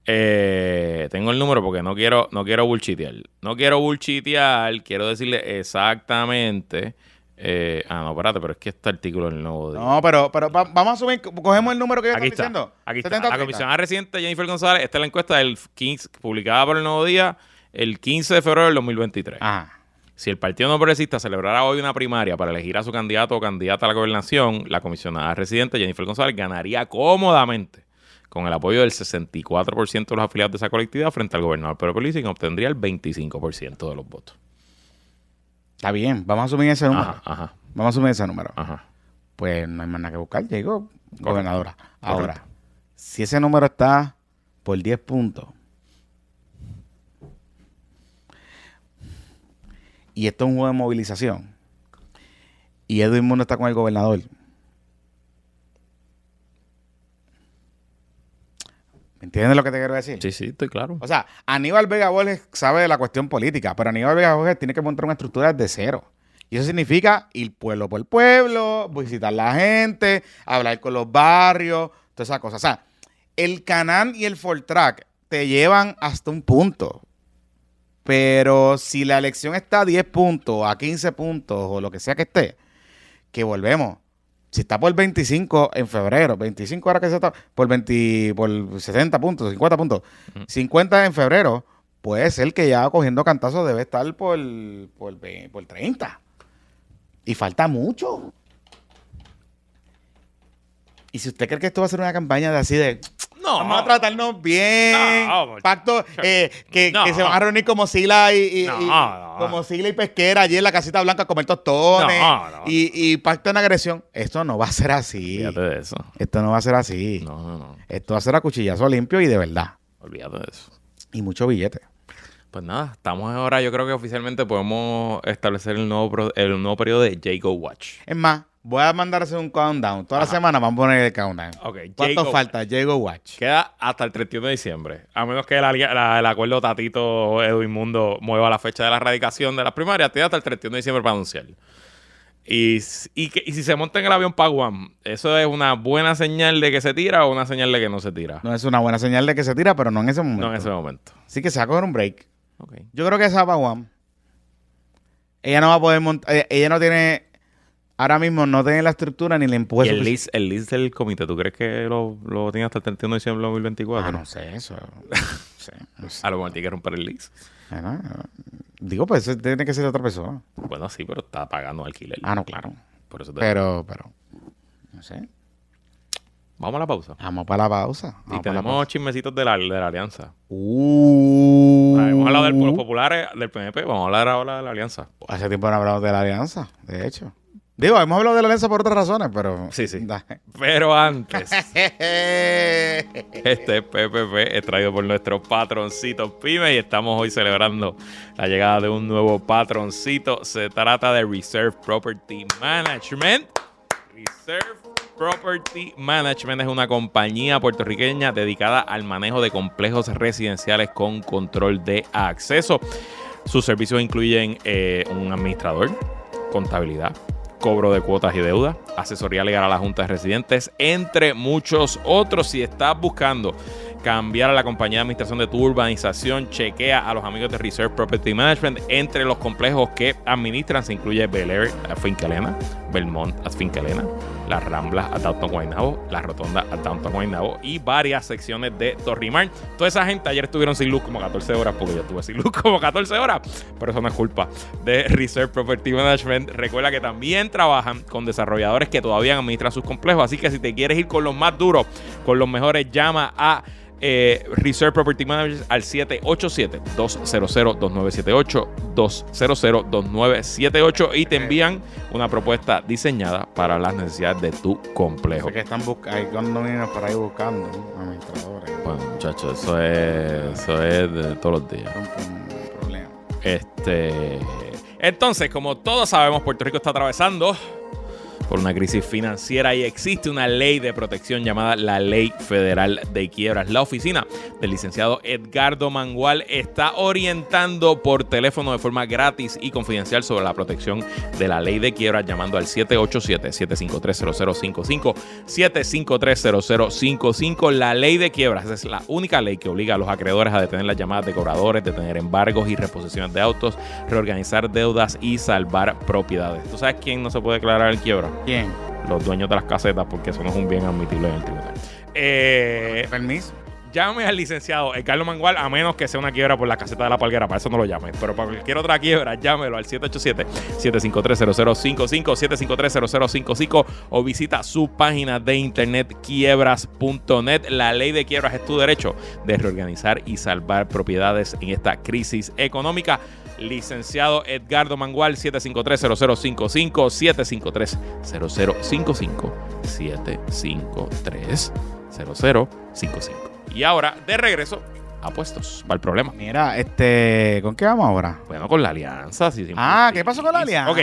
Eh, tengo el número porque no quiero, no quiero bullshitear. No quiero bullshitear, quiero decirle exactamente. eh, ah, no, espérate, pero es que este artículo es nuevo. Día.
No, pero, pero va- vamos a subir, cogemos el número que yo estoy diciendo.
Aquí está.
70 a
La
30.
comisionada reciente Jennifer González. Esta es la encuesta del 15, publicada por el Nuevo Día el 15 de febrero del 2023.
Ajá.
Si el Partido No Progresista celebrara hoy una primaria para elegir a su candidato o candidata a la gobernación, la comisionada residente Jennifer González ganaría cómodamente con el apoyo del 64% de los afiliados de esa colectividad frente al gobernador Pedro Pierluisi, que obtendría el 25% de los votos.
Está bien, vamos a asumir ese número.
Ajá, ajá,
Vamos a asumir ese número.
ajá.
Pues no hay más nada que buscar. Llegó gobernadora. Ahora, si ese número está por 10 puntos, y esto es un juego de movilización, y Edwin Mundo está con el gobernador, ¿me entiendes lo que te quiero decir?
Sí, sí, estoy claro.
O sea, Aníbal Vega Borges sabe de la cuestión política, pero Aníbal Vega Borges tiene que montar una estructura desde cero. Y eso significa ir pueblo por pueblo, visitar a la gente, hablar con los barrios, todas esas cosas. O sea, el Canal y el Fortrack te llevan hasta un punto. Pero si la elección está a 10 puntos, a 15 puntos, o lo que sea que esté, que volvemos. Si está por 25 en febrero, 25 ahora que se está, por, 20, por 60 puntos, 50 puntos, 50 en febrero, puede ser que ya cogiendo cantazos debe estar por, por, por 30. Y falta mucho. Y si usted cree que esto va a ser una campaña de así de
No,
vamos a tratarnos bien,
No,
pacto, eh, que,
No.
que se van a reunir como Sila y, y-
No,
y-
no.
como Sila y Pesquera allí en la casita blanca a comer tostones y, y pacto en agresión. Esto no va a ser así.
Olvídate de eso.
Esto no va a ser así.
No, no, no.
Esto va a ser a cuchillazo limpio y de verdad.
Olvídate de eso.
Y mucho billete.
Pues nada, estamos ahora, yo creo que oficialmente podemos establecer el nuevo, el nuevo periodo de Jago Watch.
Es más, voy a mandar a hacer un countdown. Toda la semana vamos a poner el countdown. ¿Cuánto
Jago
falta? Jago Watch.
Queda hasta el 31 de diciembre. A menos que el, alia- la- el acuerdo Tatito Edwin Mundo mueva la fecha de la erradicación de las primarias, tiene hasta el 31 de diciembre para anunciar. Y, que- y si se monta en el avión para Guam, ¿eso es una buena señal de que se tira o una señal de que no se tira?
No es una buena señal de que se tira, pero no en ese momento.
No en ese momento.
Así que se va a coger un break.
Ok.
Yo creo que esa va Guam. Ella no va a poder montar. Ella, ella no tiene. Ahora mismo no tiene la estructura ni el
¿Y
empuje.
el
sufici-
list, el list del comité, tú crees que lo, lo tiene hasta el 31 de diciembre de 2024?
Ah, no sé, eso. no sé, no sé.
A lo mejor tiene que romper el list.
Bueno, digo, pues eso tiene que ser otra persona.
Bueno, sí, pero está pagando alquiler.
Ah, no, claro.
Por eso te-
Pero, pero. No sé.
Vamos a la pausa.
Vamos para la pausa.
Y
Vamos
tenemos
pausa.
chismecitos de la, de la alianza.
Uh,
hemos hablado de los populares, del PNP, vamos a hablar ahora de la alianza.
Hace tiempo no hablamos de la alianza, de hecho. Digo, hemos hablado de la alianza por otras razones, pero.
Sí, sí.
Da-
Pero antes, este PPP es traído por nuestros patroncitos pymes y estamos hoy celebrando la llegada de un nuevo patroncito. Se trata de Reserve Property Management. Reserve Property Management es una compañía puertorriqueña dedicada al manejo de complejos residenciales con control de acceso. Sus servicios incluyen eh, un administrador, contabilidad, cobro de cuotas y deudas, asesoría legal a la Junta de Residentes, entre muchos otros. Si estás buscando cambiar a la compañía de administración de tu urbanización, chequea a los amigos de Reserve Property Management. Entre los complejos que administran se incluye Bel Air Finca Elena, Belmont a Finca Elena, las Ramblas a Downtown Guaynabo, la Rotonda a Downtown Guaynabo y varias secciones de Torrimar. Toda esa gente ayer estuvieron sin luz como 14 horas, porque yo estuve sin luz como 14 horas, pero eso no es culpa de Reserve Property Management. Recuerda que también trabajan con desarrolladores que todavía administran sus complejos, así que si te quieres ir con los más duros, con los mejores, llama a eh, Reserve Property Managers al 787-200-2978, 200-2978 y te envían una propuesta diseñada para las necesidades de tu complejo.
Sé que están buscando, hay condominios por ahí buscando ¿no? administradores.
Bueno, muchachos, eso es, eso es de todos los días.
Un problema.
Este, entonces, como todos sabemos, Puerto Rico está atravesando por una crisis financiera y existe una ley de protección llamada la Ley Federal de Quiebras. La oficina del licenciado Edgardo Mangual está orientando por teléfono de forma gratis y confidencial sobre la protección de la ley de quiebras llamando al 787-753-0055, 753-0055. La ley de quiebras es la única ley que obliga a los acreedores a detener las llamadas de cobradores, detener embargos y reposiciones de autos, reorganizar deudas y salvar propiedades. ¿Tú sabes quién no se puede declarar en quiebra?
¿Quién?
Los dueños de las casetas, porque eso no es un bien admitible en el tribunal. Eh,
Permiso.
llame al licenciado Carlos Mangual, a menos que sea una quiebra por la caseta de la palguera, para eso no lo llame. Pero para cualquier otra quiebra, llámelo al 787-753-0055, 753-0055 o visita su página de internet quiebras.net. La ley de quiebras es tu derecho de reorganizar y salvar propiedades en esta crisis económica. Licenciado Edgardo Mangual, 753-0055, 753-0055, 753 809-540-0055. Y ahora, de regreso, apuestos. Va el problema.
Mira, este, ¿con qué vamos ahora?
Bueno, con la alianza. sí, sí,
Ah. ¿qué pasó con la alianza?
ok,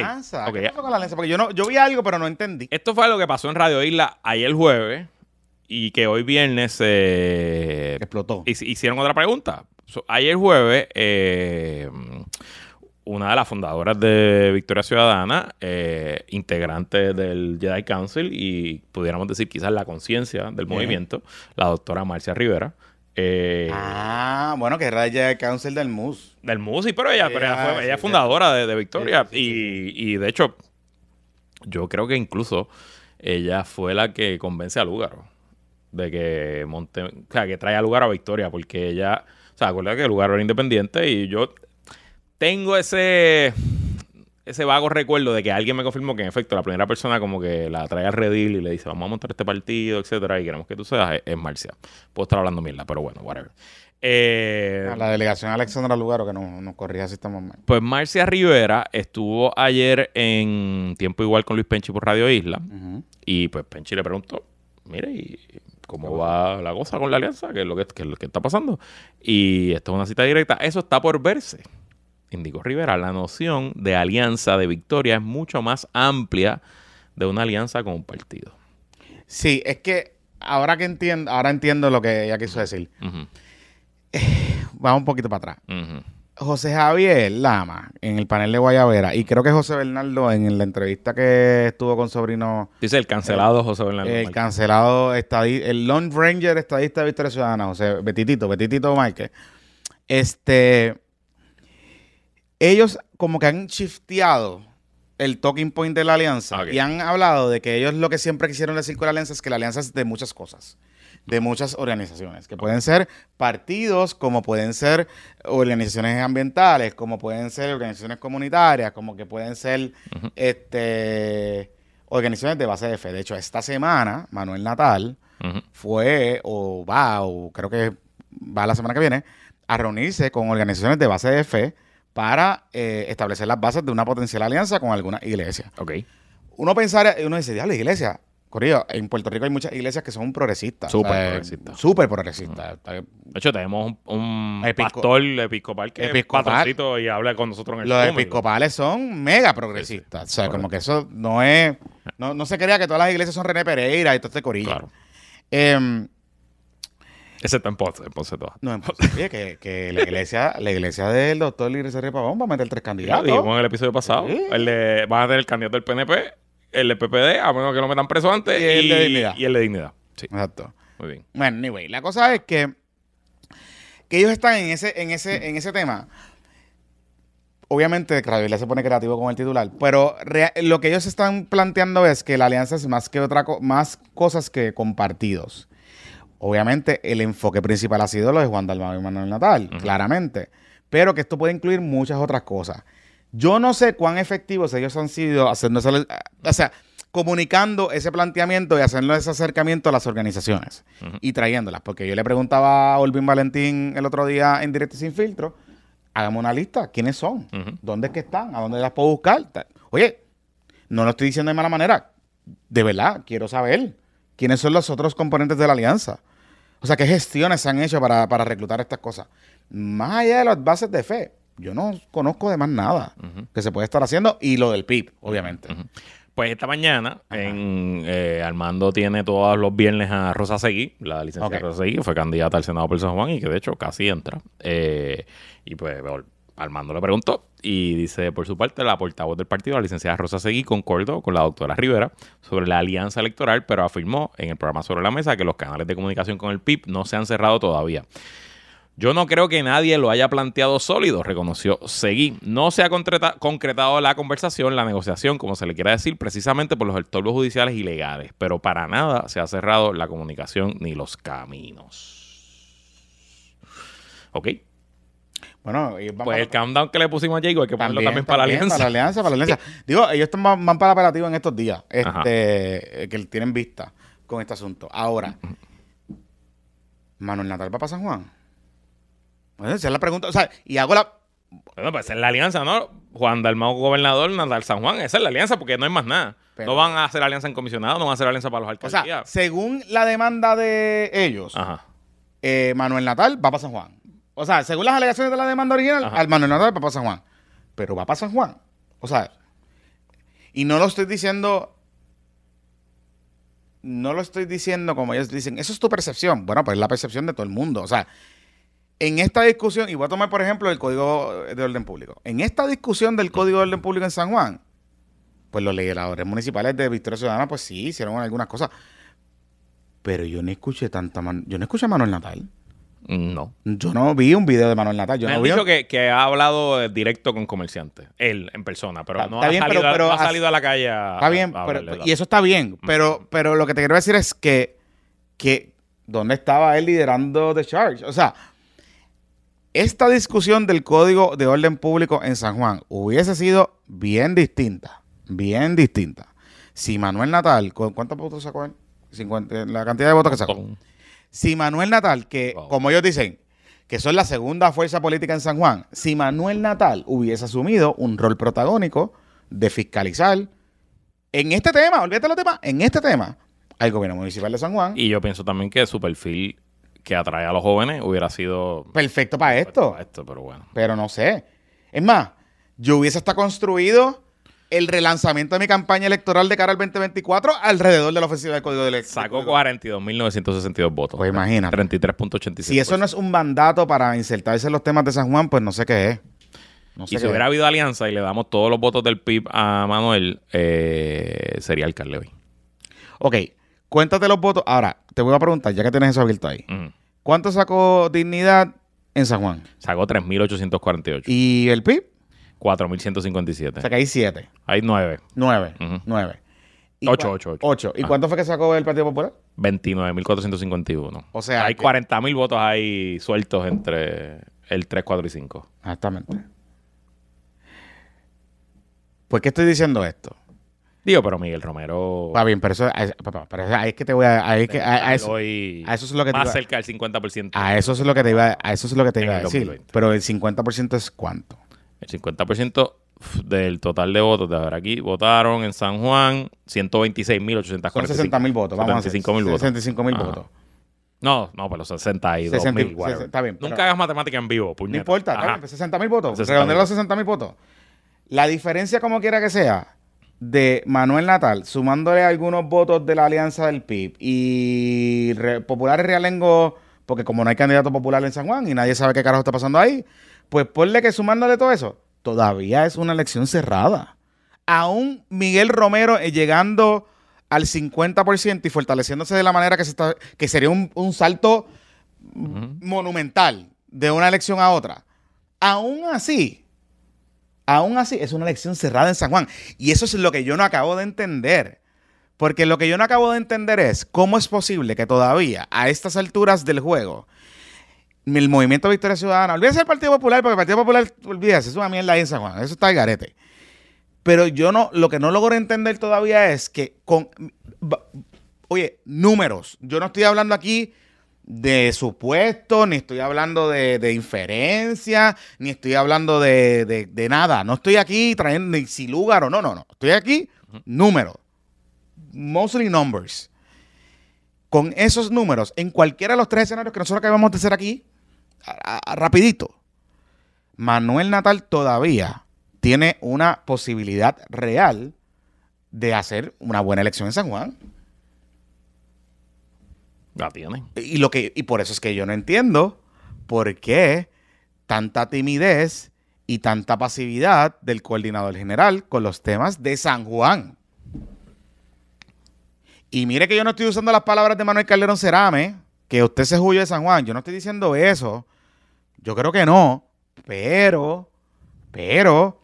¿Qué
ya.
pasó con la alianza? Porque yo no, yo vi algo, pero no entendí.
Esto fue lo que pasó en Radio Isla ayer jueves y que hoy viernes eh,
Explotó.
hic- hicieron otra pregunta. So, ayer jueves, eh, una de las fundadoras de Victoria Ciudadana, eh, integrante del Jedi Council y pudiéramos decir quizás la conciencia del movimiento, la doctora Marcia Rivera. eh,
Ah, bueno, que era ella el council del MUS.
del MUSI, pero ella, pero ella,
Ah,
fue,
sí,
ella es
sí.
fundadora de, de Victoria.
Sí, sí,
y, y de hecho, yo creo que incluso ella fue la que convence a Lugaro de que monte, o sea, que trae a Lugaro a Victoria, porque ella, o sea, acuérdate que Lugaro era independiente y yo tengo ese ese vago recuerdo de que alguien me confirmó que en efecto la primera persona como que la trae al redil y le dice vamos a montar este partido, etcétera, y queremos que tú seas, es, es Marcia. Puedo estar hablando mierda, pero bueno, whatever. Eh,
A La delegación Alexandra Lugaro, que nos no corrija si estamos mal.
pues Marcia Rivera estuvo ayer en tiempo igual con Luis Penchi por Radio Isla y pues Penchi le preguntó, mire, ¿y cómo va la cosa con la alianza? ¿Qué es lo que, qué es lo que está pasando? Y esto es una cita directa. Eso está por verse. Indicó Rivera, la noción de alianza de victoria es mucho más amplia de una alianza con un partido.
Sí, es que ahora que entiendo, ahora entiendo lo que ella quiso decir.
Ujú,
Vamos un poquito para atrás. José Javier Lama, en el panel de Guayavera, y creo que José Bernardo, en la entrevista que estuvo con Sobrino,
Dice el cancelado José Bernardo.
el
Márquez.
cancelado el Lone Ranger estadista de Victoria Ciudadana, José Betitito, Betitito Márquez, este, ellos como que han shifteado el talking point de la alianza y han hablado de que ellos lo que siempre quisieron decir con la alianza es que la alianza es de muchas cosas, de muchas organizaciones, que pueden ser partidos, como pueden ser organizaciones ambientales, como pueden ser organizaciones comunitarias, como que pueden ser este organizaciones de base de fe. De hecho, esta semana, Manuel Natal fue o va, o creo que va la semana que viene, a reunirse con organizaciones de base de fe para eh, establecer las bases de una potencial alianza con alguna iglesia.
Ok.
Uno pensar, uno dice, diablo, iglesia. Corrido, en Puerto Rico hay muchas iglesias que son progresistas.
Súper
o sea,
progresistas.
Súper progresistas.
De hecho, tenemos un, un
Episco-
pastor episcopal que
Episcopal.
es y habla con nosotros en el
Los episcopales son mega progresistas. O sea,
Correcto.
como que eso no es... No, no se crea que todas las iglesias son René Pereira y todo este corillo.
Claro.
Em,
Excepto en Ponce, en Ponce todas.
No, oye, que, que la iglesia, la iglesia del doctor Liris Pavón va a meter tres
Ya
candidatos.
dijimos en el episodio pasado.
Sí.
El de, van a tener el candidato del PNP, el de PPD, a menos que lo metan preso antes.
Y el de dignidad.
Y el de dignidad. Sí,
Exacto.
muy bien.
Bueno, anyway, la cosa es que, que ellos están en ese, en ese, en ese tema. Obviamente, Isla se pone creativo con el titular, pero lo que ellos están planteando es que la alianza es más que otra co- más cosas que compartidos. Obviamente, el enfoque principal ha sido lo de Juan Dalmau y Manuel Natal, claramente. Pero que esto puede incluir muchas otras cosas. Yo no sé cuán efectivos ellos han sido haciendo ese- o sea, comunicando ese planteamiento y haciendo ese acercamiento a las organizaciones y trayéndolas. Porque yo le preguntaba a Olvin Valentín el otro día en Directo y Sin Filtro, hagamos una lista, ¿quiénes son? ¿Dónde es que están? ¿A dónde las puedo buscar? Oye, no lo estoy diciendo de mala manera. De verdad, quiero saber quiénes son los otros componentes de la alianza. O sea, qué gestiones se han hecho para, para reclutar estas cosas. Más allá de las bases de fe, yo no conozco de más nada que se puede estar haciendo. Y lo del PIB, obviamente.
Pues esta mañana, en, eh, Armando tiene todos los viernes a Rosa Seguí, la licenciada
Ok.
Rosa Seguí, fue candidata al Senado por San Juan y que de hecho casi entra. Eh, y pues Armando le preguntó y dice, por su parte, la portavoz del partido, la licenciada Rosa Seguí, concordó con la doctora Rivera sobre la alianza electoral, pero afirmó en el programa Sobre la Mesa que los canales de comunicación con el PIB no se han cerrado todavía. Yo no creo que nadie lo haya planteado sólido, reconoció Seguí. No se ha concreta- concretado la conversación, la negociación, como se le quiera decir, precisamente por los entornos judiciales y legales, pero para nada se ha cerrado la comunicación ni los caminos. ¿Ok?
Bueno,
Pues el countdown que le pusimos a Jago hay que ponerlo también, para la alianza.
Para la alianza, para la alianza. Digo, ellos están- van, van para el operativo en estos días, este, eh, que tienen vista con este asunto. Ahora, Manuel Natal va para San Juan. Bueno, esa es la pregunta. O sea, y hago la.
Bueno, pues esa es la alianza, ¿no? Juan Dalmau gobernador, Natal San Juan. Esa es la alianza porque no hay más nada.
Pero-
no van a hacer alianza en comisionado, no van a hacer alianza para los
O sea, según la demanda de ellos,
Ajá.
eh, Manuel Natal va para San Juan. O sea, según las alegaciones de la demanda original,
Ajá.
al Manuel Natal va para San Juan. Pero va para San Juan. O sea, y no lo estoy diciendo. No lo estoy diciendo como ellos dicen. Eso es tu percepción. Bueno, pues es la percepción de todo el mundo. O sea, en esta discusión, y voy a tomar por ejemplo el Código de Orden Público. En esta discusión del Código de Orden Público en San Juan, pues los legisladores municipales de Victoria Ciudadana, pues sí, hicieron algunas cosas. Pero yo no escuché tanta. man- Yo no escuché a Manuel Natal.
No.
Yo no vi un video de Manuel Natal. Yo
Me
no
han
vi
dicho
un-
que, que ha hablado eh, directo con comerciantes. Él, en persona. Pero
Está-
no,
está
ha,
bien,
salido,
pero-
a-
pero
no ha salido a la calle a,
Está bien,
a
pero-
hablarle,
y eso está bien. Pero, pero lo que te quiero decir es que, que ¿dónde estaba él liderando The Charge? O sea, esta discusión del Código de Orden Público en San Juan hubiese sido bien distinta. Bien distinta. Si Manuel Natal, ¿cu- ¿cuántos votos sacó él? 50, la cantidad de votos que sacó. Si Manuel Natal, que
Wow.
como ellos dicen, que son la segunda fuerza política en San Juan, si Manuel Natal hubiese asumido un rol protagónico de fiscalizar en este tema, olvídate los temas, en este tema, al gobierno municipal de San Juan,
Y yo pienso también que su perfil que atrae a los jóvenes hubiera sido
perfecto para esto.
para esto, pero bueno.
Pero no sé. Es más, yo hubiese hasta construido el relanzamiento de mi campaña electoral de cara al 2024 alrededor de la ofensiva del Código de Elección.
Sacó 42.962 votos.
Pues imagínate.
33.86.
Si eso no es un mandato para insertarse en los temas de San Juan, pues no sé qué es. No sé
Y
qué
si hubiera
es.
habido alianza y le damos todos los votos del PIB a Manuel, eh, sería alcalde hoy.
Ok, cuéntate los votos. Ahora, te voy a preguntar, ya que tienes eso abierto ahí. ¿Cuánto sacó Dignidad en San Juan?
Sacó 3.848.
¿Y el PIB?
4.157.
O sea que hay siete.
Hay 9.
Nueve.
Ujú.
Nueve. ¿Y
Ocho,
cua-
ocho, ocho.
Ocho. ¿Y
Ah.
cuánto fue que sacó el Partido Popular?
29.451.
O sea,
hay
que-
40.000 votos ahí sueltos entre el 3, 4 y 5.
Exactamente. ¿Por qué estoy diciendo esto?
Digo, pero Miguel Romero.
Va bien, pero eso, papá, pero ahí es que te voy a, ahí es que, a, a eso, a eso es lo que te
más
iba-
cerca del 50%.
a eso es lo que te iba, a eso es lo que te iba a decir.
2020.
Pero el 50% es cuánto?
El 50% del total de votos, de ver aquí, votaron en San Juan 126.845.
Son 60 votos. Vamos a hacer
75 mil votos.
65 mil
Ajá.
votos.
No, no, pero 62
60,
mil.
está bien,
Nunca hagas matemática en vivo, puñeta.
No importa, está bien, pues 60 mil votos.
60.000
Redondea los
votos.
60 mil votos. La diferencia, como quiera que sea, de Manuel Natal, sumándole algunos votos de la alianza del PIB y Re- Populares Realengo, porque como no hay candidato popular en San Juan y nadie sabe qué carajo está pasando ahí, pues ponle que sumándole todo eso, todavía es una elección cerrada. Aún Miguel Romero eh, llegando al 50% y fortaleciéndose de la manera que se está, que sería un, un salto monumental de una elección a otra. Aún así, aún así, es una elección cerrada en San Juan. Y eso es lo que yo no acabo de entender. Porque lo que yo no acabo de entender es cómo es posible que todavía, a estas alturas del juego, el movimiento Victoria Ciudadana, olvídese del Partido Popular, porque el Partido Popular, olvídese, es una mierda San Juan, eso está al garete. Pero yo no, lo que no logro entender todavía es que con, oye, números, yo no estoy hablando aquí de supuestos, ni estoy hablando de, de inferencia, ni estoy hablando de, de- de nada. No estoy aquí trayendo ni si lugar o no, no, no. Estoy aquí, números. Mostly numbers. Con esos números, en cualquiera de los tres escenarios que nosotros acabamos de hacer aquí, a- a- rapidito, Manuel Natal todavía tiene una posibilidad real de hacer una buena elección en San Juan.
La tiene.
Y, lo que, y por eso es que yo no entiendo por qué tanta timidez y tanta pasividad del coordinador general con los temas de San Juan. Y mire que yo no estoy usando las palabras de Manuel Calderón Cerame, que usted se huye de San Juan. Yo no estoy diciendo eso. Yo creo que no. Pero, pero,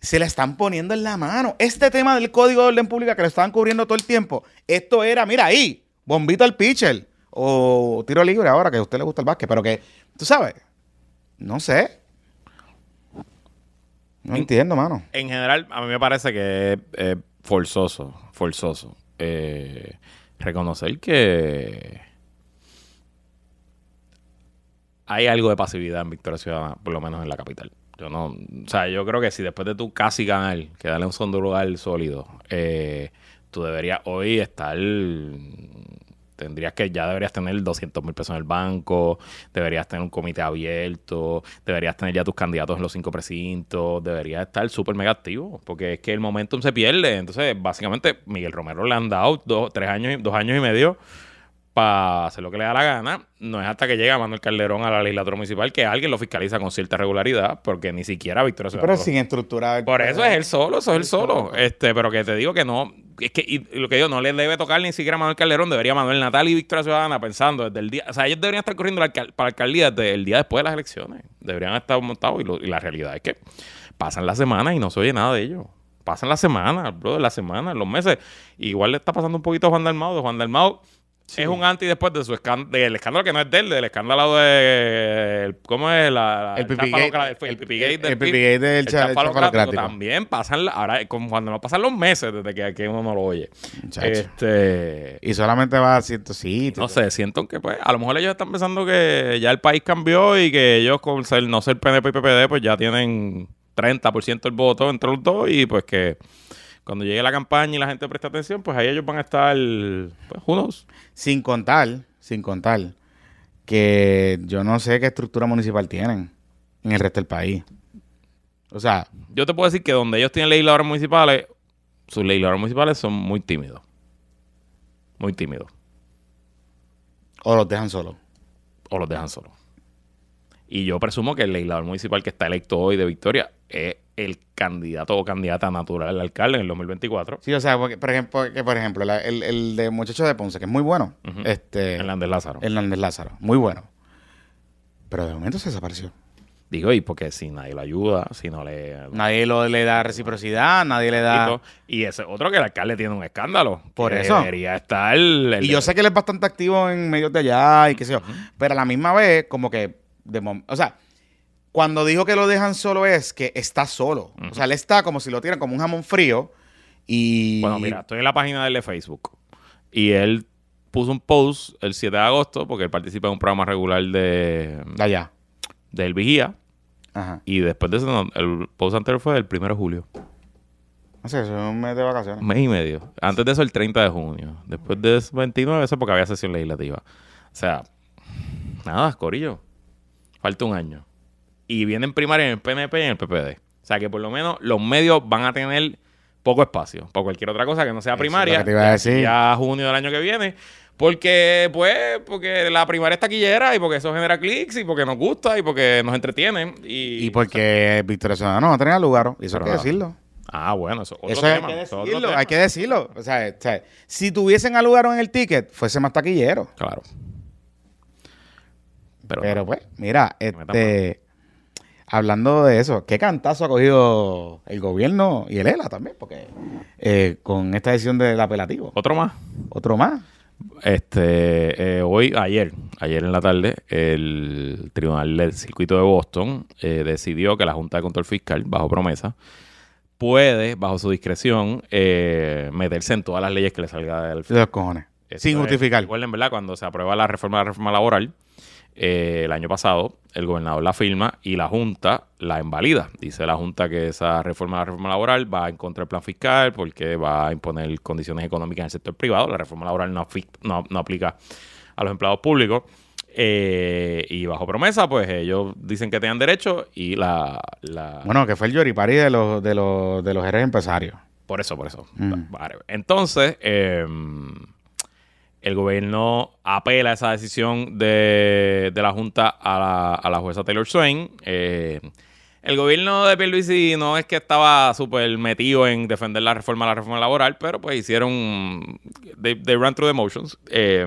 se la están poniendo en la mano. Este tema del Código de Orden Pública que lo estaban cubriendo todo el tiempo, esto era, mira ahí, bombito al pitcher o tiro libre ahora que a usted le gusta el básquet, pero que, tú sabes, no sé. No entiendo, mano.
En general, a mí me parece que es eh, forzoso, forzoso eh, reconocer que hay algo de pasividad en Victoria Ciudadana, por lo menos en la capital. Yo no, o sea, yo creo que si después de tu casi ganar, que darle un segundo lugar sólido, eh, tú deberías hoy estar tendrías que ya deberías tener 200 mil pesos en el banco, deberías tener un comité abierto, deberías tener ya tus candidatos en los cinco precintos, deberías estar súper mega activo, porque es que el momentum se pierde. Entonces, básicamente, Miguel Romero le han dado dos, tres años, dos años y medio para hacer lo que le da la gana. No es hasta que llega Manuel Calderón a la legislatura municipal que alguien lo fiscaliza con cierta regularidad, porque ni siquiera
Ciudadana. Pero sin estructurar.
Por eso es él solo, eso es él solo. Este, pero que te digo que no, es que y lo que digo, no le debe tocar ni siquiera a Manuel Calderón, debería Manuel Natal y Victoria Ciudadana pensando desde el día, o sea, ellos deberían estar corriendo para la alcaldía desde el día después de las elecciones. Deberían estar montados y, la realidad es que pasan las semanas y no se oye nada de ellos. Pasan las semanas, bro, las semanas, los meses. Igual le está pasando un poquito a Juan Dalmado. Juan Es un anti después de su escándalo, del escándalo que no es de él, del escándalo de. ¿Cómo es? La,
el pipigate.
El pipigate del,
el pipigate del.
También pasan, ahora, como cuando no pasan los meses desde que, que uno no lo oye. Este,
y solamente va a ciertos sitios.
No sé, siento que pues, a lo mejor ellos están pensando que ya el país cambió y que ellos, con ser, no ser PNP y PPD, pues ya tienen 30% del voto entre los dos y pues que cuando llegue la campaña y la gente presta atención, pues ahí ellos van a estar, pues, unos.
Sin contar, sin contar, que yo no sé qué estructura municipal tienen en el resto del país. O sea...
Yo te puedo decir que donde ellos tienen legisladores municipales, sus legisladores municipales son muy tímidos. Muy tímidos.
O los dejan solos.
O los dejan solos. Y yo presumo que el legislador municipal que está electo hoy de Victoria es el candidato o candidata natural al alcalde en el 2024.
Sí, o sea, por ejemplo, que por ejemplo el, el, de muchacho de Ponce, que es muy bueno. este,
Hernández Lázaro.
Hernández Lázaro, muy bueno. Pero de momento se desapareció.
Digo, y porque si nadie lo ayuda, si no le...
Nadie lo, le da reciprocidad, nadie le da...
Y ese otro que el alcalde tiene un escándalo.
Por eso.
Debería estar... y
yo sé que él es bastante activo en medios de allá y qué sé yo. Pero a la misma vez, como que... De o sea, cuando dijo que lo dejan solo es que está solo. O sea, él está como si lo tiran como un jamón frío. Y.
Bueno, mira, estoy en la página de, él de Facebook. Y él puso un post el 7 de agosto, porque él participa en un programa regular de.
Allá.
Del Vigía. Ajá. Y después de eso, el post anterior fue el 1 de julio.
No sé, eso es un mes de vacaciones. Un
mes y medio. Antes de eso, el 30 de junio. Después de eso, 29, eso porque había sesión legislativa. O sea, nada, Corillo. Falta un año y vienen primaria en el PNP y en el PPD. O sea que por lo menos los medios van a tener poco espacio para cualquier otra cosa que no sea primaria.
te iba a decir.
Ya junio del año que viene. Porque, pues, porque la primaria está taquillera y porque eso genera clics y porque nos gusta y porque nos entretienen. Y,
y porque Victoria Ciudadana no va a tener lugar. Y eso hay que decirlo.
Ah, bueno, eso,
otro eso Hay que decirlo, hay que decirlo. O sea, si tuviesen al lugar en el ticket, fuese más taquillero.
Claro.
Pero, Pero pues, mira, este hablando de eso, ¿qué cantazo ha cogido el gobierno y el ELA también? Porque eh, con esta decisión del apelativo.
Otro más.
Otro más.
Este, eh, hoy, ayer, ayer en la tarde, el Tribunal del Circuito de Boston eh, decidió que la Junta de Control Fiscal, bajo promesa, puede, bajo su discreción, meterse en todas las leyes que le salga del...
De los cojones. Sin justificar.
Recuerden, ¿verdad? Cuando se aprueba la reforma, la reforma laboral, eh, el año pasado, el gobernador la firma y la Junta la invalida. Dice la Junta que esa reforma, la reforma laboral, va en contra del plan fiscal porque va a imponer condiciones económicas en el sector privado. La reforma laboral no, no, aplica a los empleados públicos. Eh, y bajo promesa, pues ellos dicen que tengan derecho y la,
Bueno, que fue el yoripari de los, de los, de los empresarios.
Por eso, por eso. Mm. Entonces, eh, el gobierno apela esa decisión de, la Junta a la, jueza Taylor Swain. Eh, el gobierno de Pierluisi no es que estaba súper metido en defender la reforma la reforma laboral, pero pues hicieron... They, run through the motions. Eh,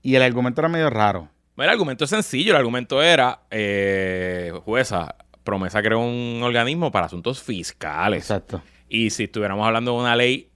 y el argumento era medio raro.
El argumento es sencillo. El argumento era, eh, jueza, promesa creó un organismo para asuntos fiscales.
Exacto.
Y si estuviéramos hablando de una ley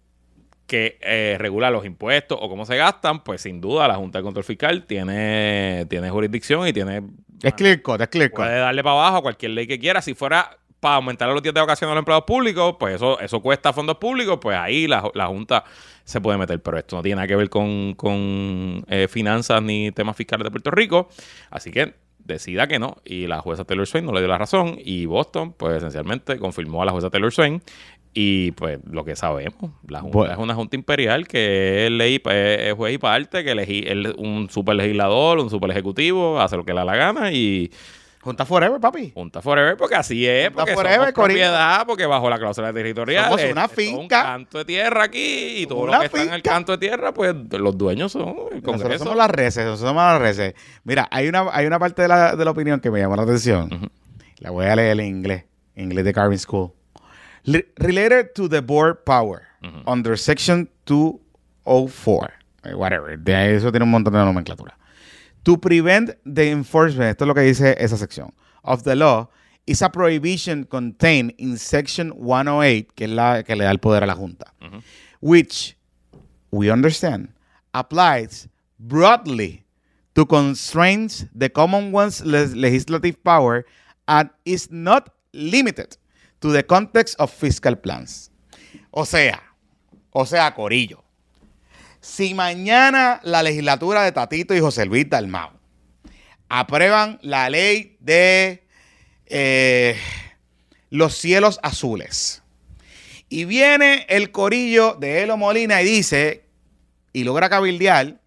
que eh, regula los impuestos o cómo se gastan, pues sin duda la Junta de Control Fiscal tiene, tiene jurisdicción y tiene...
Es clear es clear
Puede darle para abajo a cualquier ley que quiera. Si fuera para aumentar los días de vacaciones a los empleados públicos, pues eso, eso cuesta fondos públicos, pues ahí la, Junta se puede meter. Pero esto no tiene nada que ver con, con eh, finanzas ni temas fiscales de Puerto Rico. Así que decida que no. Y la jueza Taylor Swain no le dio la razón. Y Boston, pues esencialmente confirmó a la jueza Taylor Swain. Y pues lo que sabemos, la Junta
Bueno.
es una Junta Imperial que es ley, es juez y parte, que elegi- él es un super legislador, un super ejecutivo, hace lo que le da la gana y
Junta Forever, papi.
Junta Forever, porque así es,
Junta
porque
forever,
somos propiedad, porque bajo la cláusula territorial
Somos
es-
una
es
finca.
un canto de tierra aquí y todo
Una
lo que está en el
finca.
canto de tierra, pues los dueños son el
Nosotros
Congreso.
somos las reces, nosotros somos las reces. Mira, hay una, hay una parte de la, de la opinión que me llamó la atención. La voy a leer en inglés, en inglés de Carvin School. Re- related to the board power, under section 204, eh, whatever, de eso tiene un montón de nomenclatura. To prevent the enforcement, esto es lo que dice esa sección, of the law, is a prohibition contained in section 108, que es la que le da el poder a la Junta, which we understand applies broadly to constraints the Commonwealth's le- legislative power and is not limited to the context of fiscal plans. O sea, o sea, Corillo. Si mañana la legislatura de Tatito y José Luis Dalmau aprueban la ley de eh, los cielos azules y viene el corillo de Elo Molina y dice, y logra cabildear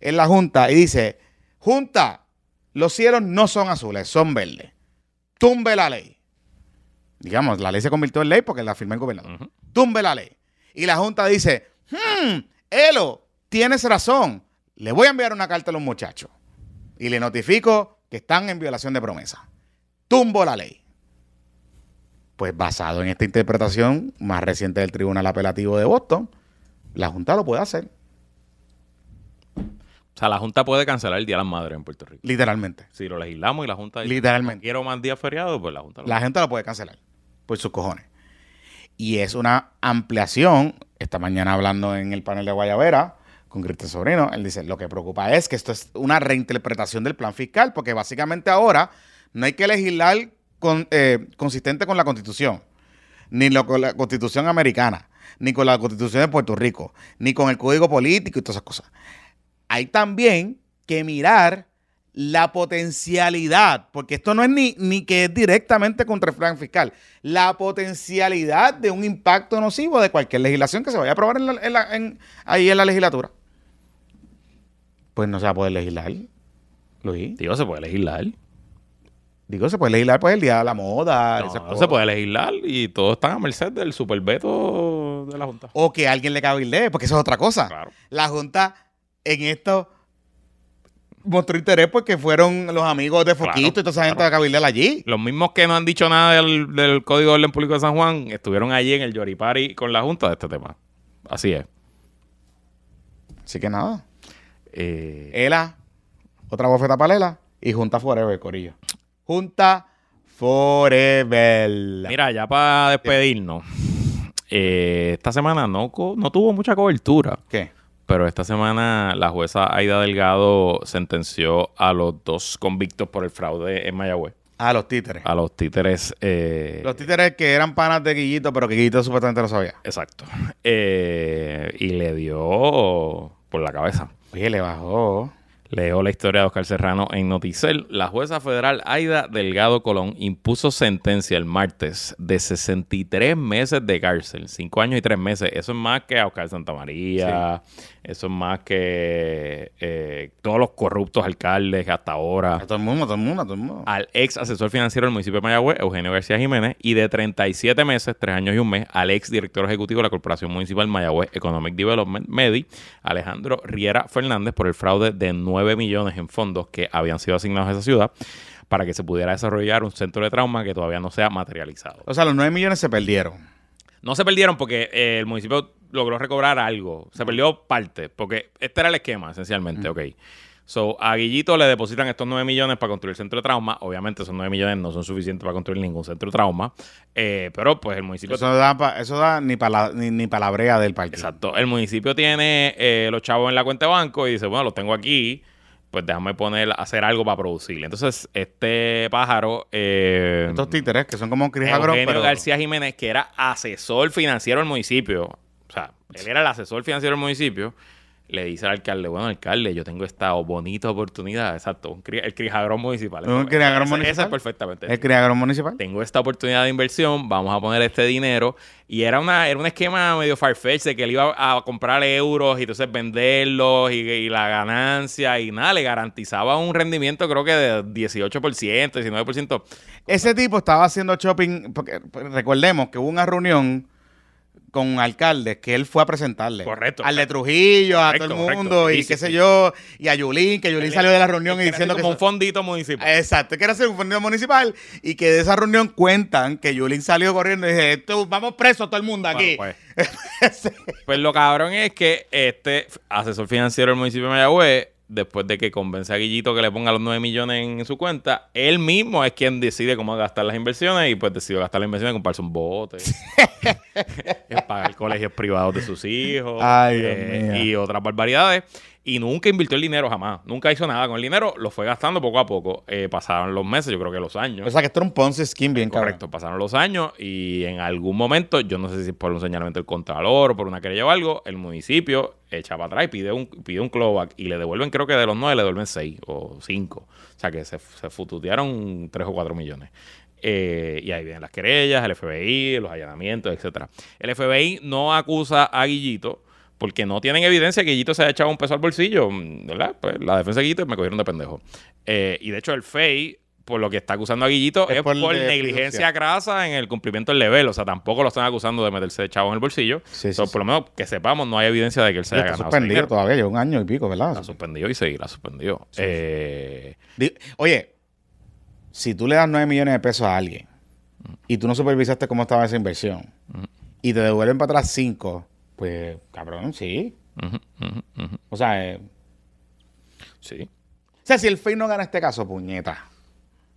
en la Junta y dice, Junta, los cielos no son azules, son verdes. Tumbe la ley. Digamos, la ley se convirtió en ley porque la firmó el gobernador.
Ujú.
Tumbe la ley. Y la Junta dice, hmm, Elo, tienes razón. Le voy a enviar una carta a los muchachos. Y le notifico que están en violación de promesa. Tumbo la ley. Pues basado en esta interpretación más reciente del Tribunal Apelativo de Boston, la Junta lo puede hacer,
O sea, la Junta puede cancelar el Día de las Madres en Puerto Rico.
literalmente.
Si lo legislamos y la Junta dice,
Literalmente.
"No quiero más días feriados, pues la Junta lo
La gente lo puede cancelar por sus cojones. Y es una ampliación. Esta mañana hablando en el panel de Guayavera con Cristian Sobrino, él dice, lo que preocupa es que esto es una reinterpretación del plan fiscal, porque básicamente ahora no hay que legislar con, eh, consistente con la Constitución, ni con la Constitución americana, ni con la Constitución de Puerto Rico, ni con el Código Político y todas esas cosas. Hay también que mirar la potencialidad, porque esto no es ni, ni que es directamente contra el plan fiscal, la potencialidad de un impacto nocivo de cualquier legislación que se vaya a aprobar en la- en la- en- ahí en la legislatura. Pues no se va a poder legislar, Luis.
Digo, se puede legislar.
Digo, se puede legislar pues el día de la moda.
No, se puede legislar y todos están a merced del superveto de la Junta.
O que alguien le cabildee, porque eso es otra cosa.
Claro.
La Junta en esto mostró interés porque fueron los amigos de Foquito
Claro,
y toda esa gente
claro.
a cabildear allí.
Los mismos que no han dicho nada del, del Código de Orden Público de San Juan estuvieron allí en el Yoripari con la Junta de este tema. Así es.
Así que nada.
Eh,
Ela, otra bofeta palela y Junta Forever, Corillo. Junta Forever.
Mira, ya para despedirnos, eh, esta semana no, no tuvo mucha cobertura,
¿Qué?
Pero esta semana la jueza Aida Delgado sentenció a los dos convictos por el fraude en Mayagüez,
Ah, los títeres.
a los títeres. eh,
Los títeres que eran panas de Guillito, pero que Guillito supuestamente lo sabía.
Exacto. Eh, y le dio por la cabeza.
Oye, le bajó.
Leo la historia de Oscar Serrano en Noticel. La jueza federal Aida Delgado Colón impuso sentencia el martes de 63 meses de cárcel, 5 años y 3 meses. Eso es más que a Oscar Santamaría, eso es más que eh, todos los corruptos alcaldes hasta ahora.
A todo el mundo, a todo el mundo, a todo el mundo.
Al ex asesor financiero del municipio de Mayagüez, Eugenio García Jiménez, y de 37 meses, 3 años y un mes, al ex director ejecutivo de la Corporación Municipal Mayagüez Economic Development, MEDI, Alejandro Riera Fernández, por el fraude de 9 millones en fondos que habían sido asignados a esa ciudad para que se pudiera desarrollar un centro de trauma que todavía no se ha materializado.
O sea, los 9 millones se perdieron.
No se perdieron porque eh, el municipio logró recobrar algo. Se perdió parte, porque este era el esquema, esencialmente, ok. So, a Guillito le depositan estos 9 millones para construir el centro de trauma. Obviamente, esos 9 millones no son suficientes para construir ningún centro de trauma. Eh, pero, pues, el municipio...
Eso da, pa- eso da ni para ni, ni pa la brea del parque.
Exacto. El municipio tiene eh, los chavos en la cuenta de banco y dice, bueno, los tengo aquí, pues déjame poner, hacer algo para producirle. Entonces, este pájaro... eh,
Estos títeres que son como
Eugenio
pero
García Jiménez, que era asesor financiero del municipio, o sea, él era el asesor financiero del municipio, le dice al alcalde, bueno, alcalde, yo tengo esta bonita oportunidad, exacto, un cri- el criagrón municipal.
Un criagrón municipal.
es perfectamente.
El criador municipal.
Tengo esta oportunidad de inversión, vamos a poner este dinero. Y era una era un esquema medio farfetch de que él iba a comprar euros y entonces venderlos y, y la ganancia y nada, le garantizaba un rendimiento creo que de 18%, 19%.
Ese tipo estaba haciendo shopping, porque pues, recordemos que hubo una reunión con alcaldes que él fue a presentarle.
Correcto.
Al de Trujillo, a todo el mundo, y
sí,
qué sé yo, y a Yulín, que Yulín salió de la reunión y diciendo que...
como
eso-
un fondito municipal.
Exacto, quiere hacer un fondo municipal y que de esa reunión cuentan que Yulín salió corriendo y dije, "Esto, vamos presos todo el mundo aquí.
Bueno, pues, pues lo cabrón es que este asesor financiero del municipio de Mayagüez, después de que convence a Guillito que le ponga los 9 millones en su cuenta, él mismo es quien decide cómo gastar las inversiones y pues decidió gastar las inversiones en comprarse un bote, en pagar colegios privados de sus hijos
Ay,
eh, y otras barbaridades. Y nunca invirtió el dinero jamás. Nunca hizo nada con el dinero. Lo fue gastando poco a poco. Eh, pasaron los meses, yo creo que los años.
o sea, que esto era un Ponzi scheme bien cabrón.
Correcto, pasaron los años y en algún momento, yo no sé si por un señalamiento del contralor o por una querella o algo, el municipio echa para atrás y pide un, pide un clawback y le devuelven, creo que de los nueve le devuelven seis o cinco. O sea que se, se fututearon tres o cuatro millones. Eh, y ahí vienen las querellas, el FBI, los allanamientos, etcétera. El FBI no acusa a Guillito porque no tienen evidencia que Guillito se haya echado un peso al bolsillo, ¿verdad? Pues la defensa de Guillito me cogieron de pendejo. Eh, y de hecho el FEI, por lo que está acusando a Guillito,
Es
es,
por
negligencia grasa en el cumplimiento del level. O sea, tampoco lo están acusando de meterse de chavo en el bolsillo.
Sí, sí,
So,
sí.
Por lo menos que sepamos, no hay evidencia de que él se haya
Está
ganado
suspendido todavía, lleva un año y pico, ¿verdad?
La suspendió y seguirá suspendido. Eh,
Oye, si tú le das 9 millones de pesos a alguien y tú no supervisaste cómo estaba esa inversión y te devuelven para atrás 5, pues cabrón, sí. O sea, eh,
Sí.
o sea, si el FEI no gana este caso, puñeta.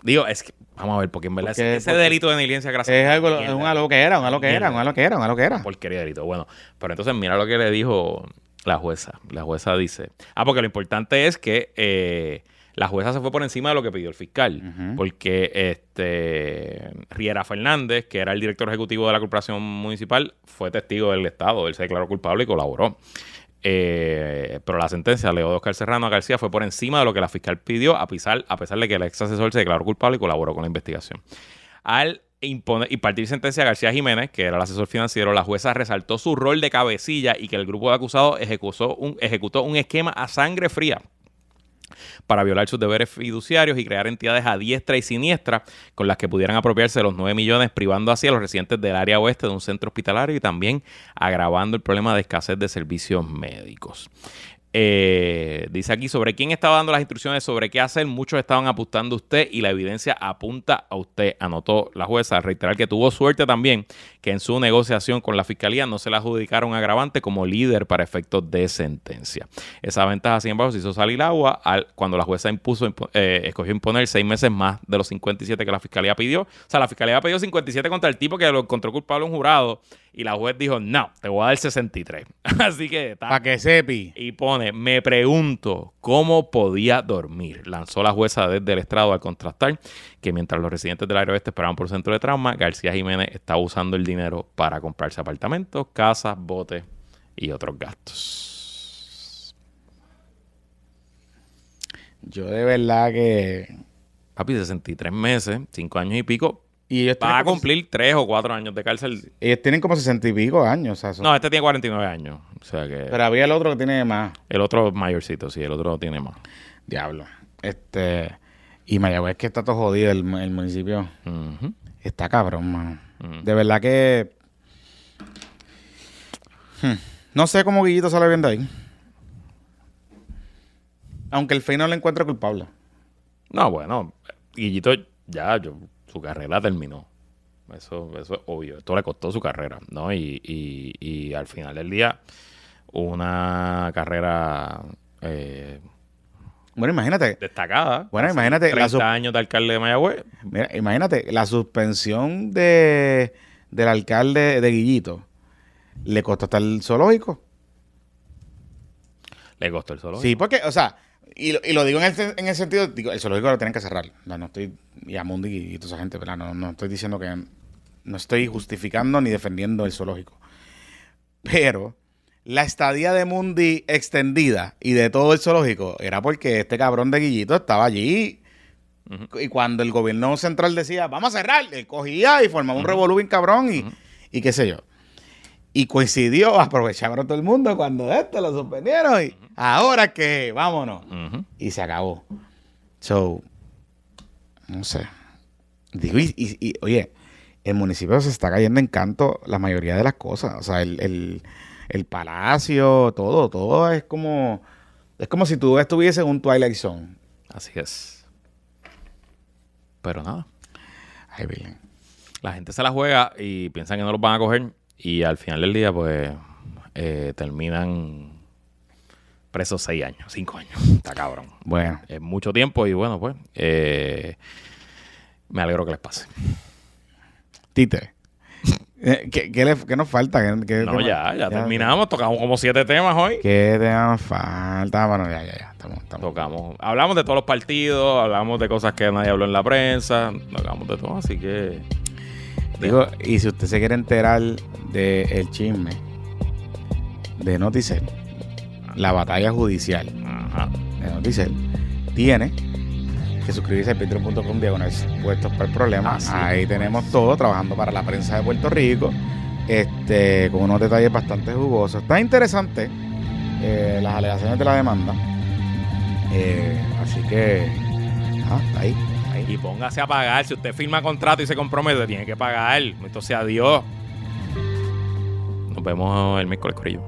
Digo, es que, vamos a ver, porque en verdad
Porque-
ese delito de negligencia grasa
Es algo, es una loquera, una loquera, una loquera, una loquera.
porquería de delito. Bueno, pero entonces mira lo que le dijo la jueza. La jueza dice, ah, porque lo importante es que eh, la jueza se fue por encima de lo que pidió el fiscal, porque este Riera Fernández, que era el director ejecutivo de la corporación municipal, fue testigo del Estado, él se declaró culpable y colaboró. Eh, pero la sentencia, Leo de Oscar Serrano García, fue por encima de lo que la fiscal pidió, a pesar, a pesar de que el ex asesor se declaró culpable y colaboró con la investigación. Al imponer y partir sentencia a García Jiménez, que era el asesor financiero, la jueza resaltó su rol de cabecilla y que el grupo de acusados ejecutó un, ejecutó un esquema a sangre fría para violar sus deberes fiduciarios y crear entidades a diestra y siniestra con las que pudieran apropiarse los 9 millones, privando así a los residentes del área oeste de un centro hospitalario y también agravando el problema de escasez de servicios médicos. Eh, dice aquí sobre quién estaba dando las instrucciones sobre qué hacer. Muchos estaban apuntando a usted y la evidencia apunta a usted, anotó la jueza. Reiterar que tuvo suerte también que en su negociación con la fiscalía no se le adjudicaron agravante como líder para efectos de sentencia. Esa ventaja, sin embargo, se hizo salir agua al, cuando la jueza impuso, eh, escogió imponer seis meses más de los 57 que la fiscalía pidió. O sea, la fiscalía pidió 57 contra el tipo que lo encontró culpable un jurado y la juez dijo, no, te voy a dar 63. Así que
Para que sepi.
y pone, me pregunto cómo podía dormir. Lanzó la jueza desde el estrado al contrastar que mientras los residentes del área oeste esperaban por centro de trauma, García Jiménez estaba usando el dinero para comprarse apartamentos, casas, botes y otros gastos.
Yo de verdad que...
Papi, 63 meses, 5 años y pico,
Y ellos
va a
como-
cumplir 3 o 4 años de cárcel.
Ellos tienen como 60 y pico años. o sea, son-
No, este tiene 49 años. O sea que
Pero había el otro que tiene más.
el otro mayorcito, sí, el otro tiene más.
Diablo. Este... Y Mayagüez que está todo jodido el, el municipio. Está cabrón, mano.
Mm.
De verdad que... Hmm. No sé cómo Guillito sale bien de ahí. Aunque el FEI no lo encuentra culpable.
No, bueno, Guillito ya, yo, su carrera terminó. Eso, eso es obvio. Esto le costó su carrera, ¿no? Y, y, y al final del día, una carrera eh,
Bueno, imagínate.
destacada.
Bueno, imagínate, la
30
sub-
años de alcalde de Mayagüez.
Mira, imagínate, la suspensión de, del alcalde de Guillito le costó hasta el zoológico.
Le costó el solo.
Sí, porque, o sea, y, lo- y lo digo en el, en el sentido, digo, el zoológico lo tienen que cerrar. No, no estoy, y a Mundi y toda esa gente, ¿verdad? No, no estoy diciendo que, no estoy justificando ni defendiendo el zoológico. Pero la estadía de Mundi extendida y de todo el zoológico era porque este cabrón de Guillito estaba allí. Y cuando el gobierno central decía, vamos a cerrar, él cogía y formaba un revolú cabrón y, y qué sé yo. Y coincidió, aprovecharon todo el mundo cuando esto lo suspendieron y ahora que vámonos. Y se acabó. So, no sé. Digo, y, y, oye, el municipio se está cayendo en canto la mayoría de las cosas. O sea, el, el, palacio, todo, todo es como. Es como si tú estuvieses en un Twilight Zone.
Así es. Pero nada.
Ay, bien.
La gente se la juega y piensan que no los van a coger. Y al final del día, pues, eh, terminan presos seis años, cinco años. Está cabrón.
Bueno.
Es mucho tiempo y bueno, pues, eh, me alegro que les pase.
Tite. Eh, ¿Qué, qué, nos falta? ¿Qué,
no, ya, ya, terminamos. Tocamos como siete temas hoy.
¿Qué tema nos falta? Bueno, ya, ya, ya. Estamos,
Tocamos. Hablamos de todos los partidos, hablamos de cosas que nadie habló en la prensa, hablamos de todo, así que.
Digo, y si usted se quiere enterar del el chisme de Noticel, la batalla judicial de Noticel, tiene que suscribirse a patreon.com diagonal puestos para el problema. Ahí tenemos todo trabajando para la prensa de Puerto Rico, este, con unos detalles bastante jugosos. Está interesante eh, las alegaciones de la demanda. Eh, así que, ah, está ahí,
Y póngase a pagar. Si usted firma contrato y se compromete, tiene que pagar. Entonces, adiós. Nos vemos el miércoles, Corillo.